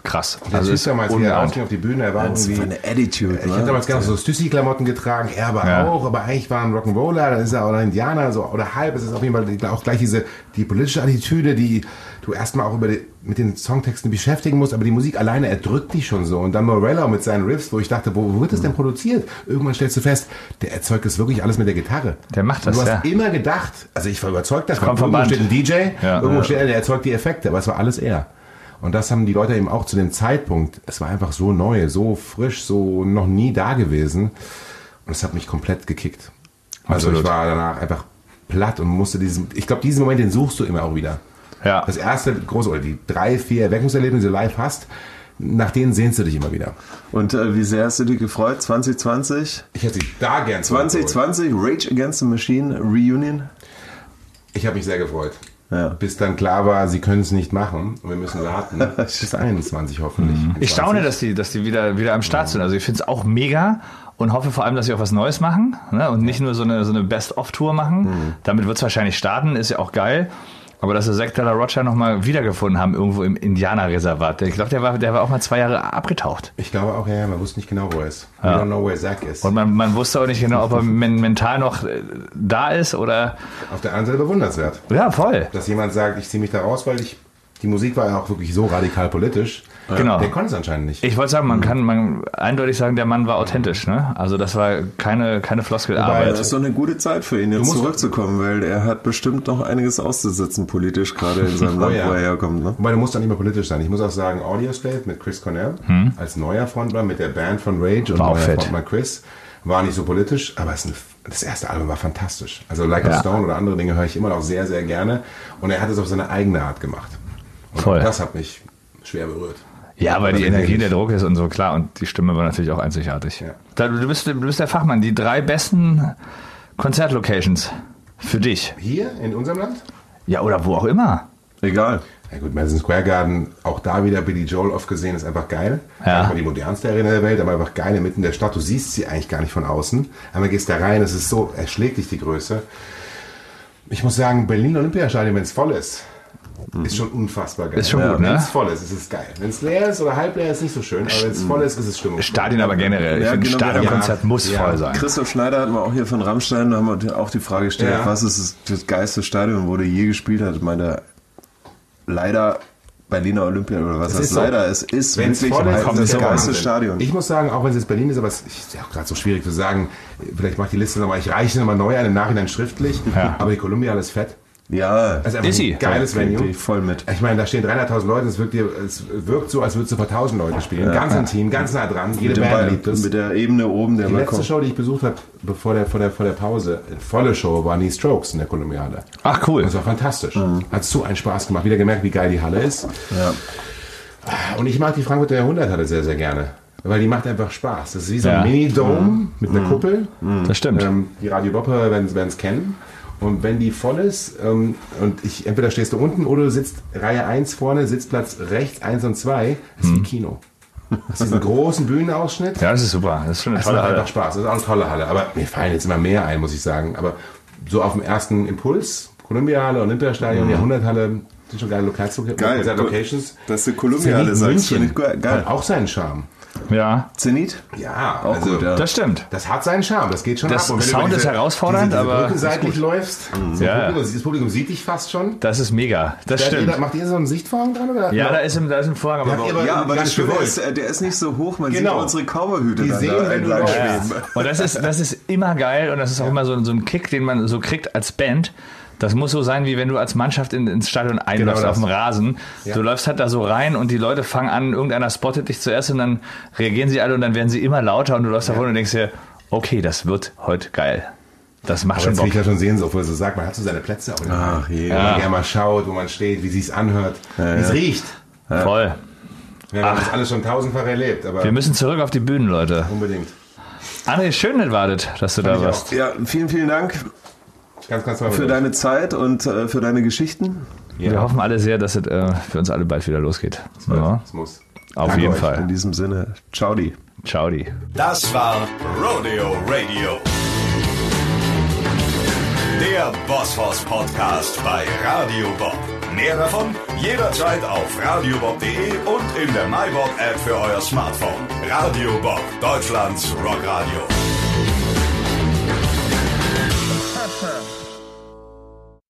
krass. Der also ist damals, wie er auf die Bühne, er war Das irgendwie... war eine Attitude. Ich ne? hatte damals gerne so Stüssi-Klamotten getragen, er aber Ja. auch, aber eigentlich war er ein Rock'n'Roller, dann ist er auch ein Indianer, so, oder halb, es ist auf jeden Fall auch gleich diese, die politische Attitüde, die du erstmal auch über die, mit den Songtexten beschäftigen musst, aber die Musik alleine erdrückt dich schon so. Und dann Morello mit seinen Riffs, wo ich dachte, wo, wo wird das denn produziert? Irgendwann stellst du fest, der erzeugt das wirklich alles mit der Gitarre. Der macht das, Und du hast ja. immer gedacht, also ich war überzeugt davon, kommt vom irgendwo Band. steht ein DJ, Ja. irgendwo Ja. steht er, der erzeugt die Effekte, aber es war alles er. Und das haben die Leute eben auch zu dem Zeitpunkt, es war einfach so neu, so frisch, so noch nie da gewesen. Und es hat mich komplett gekickt. Also Absolut. ich war danach einfach platt und musste diesen, ich glaube, diesen Moment, den suchst du immer auch wieder. Ja. Das erste große, oder die drei, vier Erweckungserlebnisse, die du live hast, nach denen sehnst du dich immer wieder. Und äh, wie sehr hast du dich gefreut? 2020? Ich hätte sie da gern zurückgeholt. 2020 Rage Against the Machine Reunion? Ich habe mich sehr gefreut. Ja. Bis dann klar war, sie können es nicht machen und wir müssen warten. Bis 21 hoffentlich. Ich staune, dass die, dass die wieder, wieder am Start sind. Also ich finde es auch mega und hoffe vor allem, dass sie auch was Neues machen ne? und nicht nur so eine, so eine Best-of-Tour machen. Damit wird es wahrscheinlich starten, ist ja auch geil. Aber dass sie Zack Della Rocha nochmal wiedergefunden haben, irgendwo im Indianerreservat. Ich glaube, der war, der war auch mal zwei Jahre abgetaucht. Ich glaube auch, ja, man wusste nicht genau, wo er ist. Ja. We don't know where Zack ist. Und man, man wusste auch nicht genau, ob er men mental noch äh, da ist oder. Auf der anderen Seite bewundernswert, Ja, voll. dass jemand sagt, ich ziehe mich da raus, weil ich die Musik war ja auch wirklich so radikal politisch. Genau. Der konnte es anscheinend nicht. Ich wollte sagen, man kann man eindeutig sagen, der Mann war authentisch. Ne? Also das war keine, keine Floskelarbeit. Das ist doch eine gute Zeit für ihn, jetzt zurückzukommen, weil er hat bestimmt noch einiges auszusetzen politisch, gerade in seinem Oh Land, ja. wo er herkommt. Ne? Wobei, du musst dann nicht mehr politisch sein. Ich muss auch sagen, Audioslave mit Chris Cornell als neuer Frontmann mit der Band von Rage und Hm. Neuer. Frontmann Chris war nicht so politisch, aber es ist ein, das erste Album war fantastisch. Also Like Ja. a Stone oder andere Dinge höre ich immer noch sehr, sehr gerne. Und er hat es auf seine eigene Art gemacht. Und Voll. das hat mich schwer berührt. Ja, weil die Also Energie, der Druck ist und so, klar. Und die Stimme war natürlich auch einzigartig. Ja. Du, bist, du bist der Fachmann. Die drei besten Konzertlocations für dich. Hier in unserem Land? Ja, oder wo auch immer. Egal. Ja gut, Madison Square Garden, auch da wieder Billy Joel oft gesehen, ist einfach geil. Ja. Mal die modernste Arena der Welt, aber einfach geil inmitten der Stadt. Du siehst sie eigentlich gar nicht von außen. Einmal gehst da rein, es ist so, erschlägt dich die Größe. Ich muss sagen, Berlin Olympiastadion, wenn es voll ist, ist schon unfassbar geil. Ist schon gut, ne? Wenn es voll ist, ist es geil. Wenn es leer ist oder halb leer ist, nicht so schön. Aber wenn es voll ist, ist es Stimmung. Stadien aber generell. Ich Ja, finde, genau, Stadionkonzert ja. muss Ja. voll sein. Christoph Schneider hatten wir auch hier von Rammstein, da haben wir auch die Frage gestellt, Ja. was ist das, das geilste Stadion, wo der je gespielt hat? Ich meine, leider Berliner Olympia oder was Es das ist so. leider ist, ist Wenn's wirklich voll ist, halt kommt das der geilste. Stadion. Ich muss sagen, auch wenn es jetzt Berlin ist, aber es ist ja auch gerade so schwierig zu sagen, vielleicht mache ich die Liste nochmal, ich reiche nochmal neu ein, im Nachhinein schriftlich, Ja. aber die Columbia ist fett. Ja, Das ist ein geiles Venue. ich voll mit. Ich meine, da stehen 300.000 Leute, es wirkt, dir, es wirkt so, als würdest du vor 1000 Leuten spielen. ganz intim, ganz nah dran, jede Mit, Band Ball, liebt es. mit der Ebene oben, der Die letzte Balkon. Show, die ich besucht habe, bevor der, vor, der, vor der Pause, volle Show, waren die Strokes in der Kolumbiade. Ach, cool. Das war fantastisch. Hat so einen Spaß gemacht. Wieder gemerkt, wie geil die Halle ist. Ja. Und ich mag die Frankfurter Jahrhunderthalle sehr, sehr gerne. Weil die macht einfach Spaß. Das ist wie so ein Ja. Mini-Dome mit einer Kuppel. Das stimmt. Ähm, die Radio Bopper werden es kennen. Und wenn die voll ist, ähm, und ich, entweder stehst du unten oder du sitzt Reihe 1 vorne, Sitzplatz rechts 1 und 2, das ist wie Kino. Das ist diesen großen Bühnenausschnitt. Ja, das ist super. Das ist schon eine Das tolle macht Halle. einfach Spaß. Das ist auch eine tolle Halle. Aber mir fallen jetzt immer mehr ein, muss ich sagen. Aber so auf dem ersten Impuls, Kolumbiale, Olympiastadion, Jahrhunderthalle, sind schon geile Lokals Geil. Locations. Dass die Columbia-Halle sagst, finde ich ge- Hat geil. auch seinen Charme. Ja, Zenit? Ja, Auch also gut, ja. das stimmt. das hat seinen Charme, das geht schon Das ab. Und wenn du Sound über ist herausfordernd, diese, diese aber Brücke seitlich läufst, das, Ja. Publikum, das Publikum sieht dich fast schon. Das ist mega. Das ihr stimmt. da- Macht ihr so einen Sichtvorhang dran? Oder? Ja, da ist, im, da ist ein Vorhang. Aber ihr aber- Ja, aber das ist, äh, der ist nicht so hoch, man Genau. sieht unsere Cowboyhüte Die sehen, da wenn du schweben. Und das ist, das ist immer geil und das ist auch immer so, so ein Kick, den man so kriegt als Band. Das muss so sein, wie wenn du als Mannschaft in, ins Stadion einläufst Genau auf dem das. Rasen. Ja. Du läufst halt da so rein und die Leute fangen an, irgendeiner spottet dich zuerst und dann reagieren sie alle und dann werden sie immer lauter und du läufst davon und denkst dir, okay, das wird heute geil. Das macht Aber schon Bock. will ich ja schon sehen, so, wo er so sagt, man hat so seine Plätze auch in der Ach, je. Wo man Ja. gerne mal schaut, wo man steht, wie sich's anhört, wie es riecht. Voll. Wir haben das alles schon tausendfach erlebt, aber Wir müssen zurück auf die Bühnen, Leute. unbedingt. André, schön, dass wartet, dass du da ich warst. Ja, vielen, vielen Dank Ganz, ganz für deine Zeit und äh, für deine Geschichten. Wir hoffen alle sehr, dass es äh, für uns alle bald wieder losgeht. Ja, Das muss. auf Danke jeden euch. In Fall. diesem Sinne, ciao die. Ciao, die. Das war Rodeo Radio. Der Bosshaus Podcast bei Radio Bob. Mehr davon jederzeit auf radiobob.de und in der MyBob App für euer Smartphone. Radio Bob, Deutschlands Rockradio.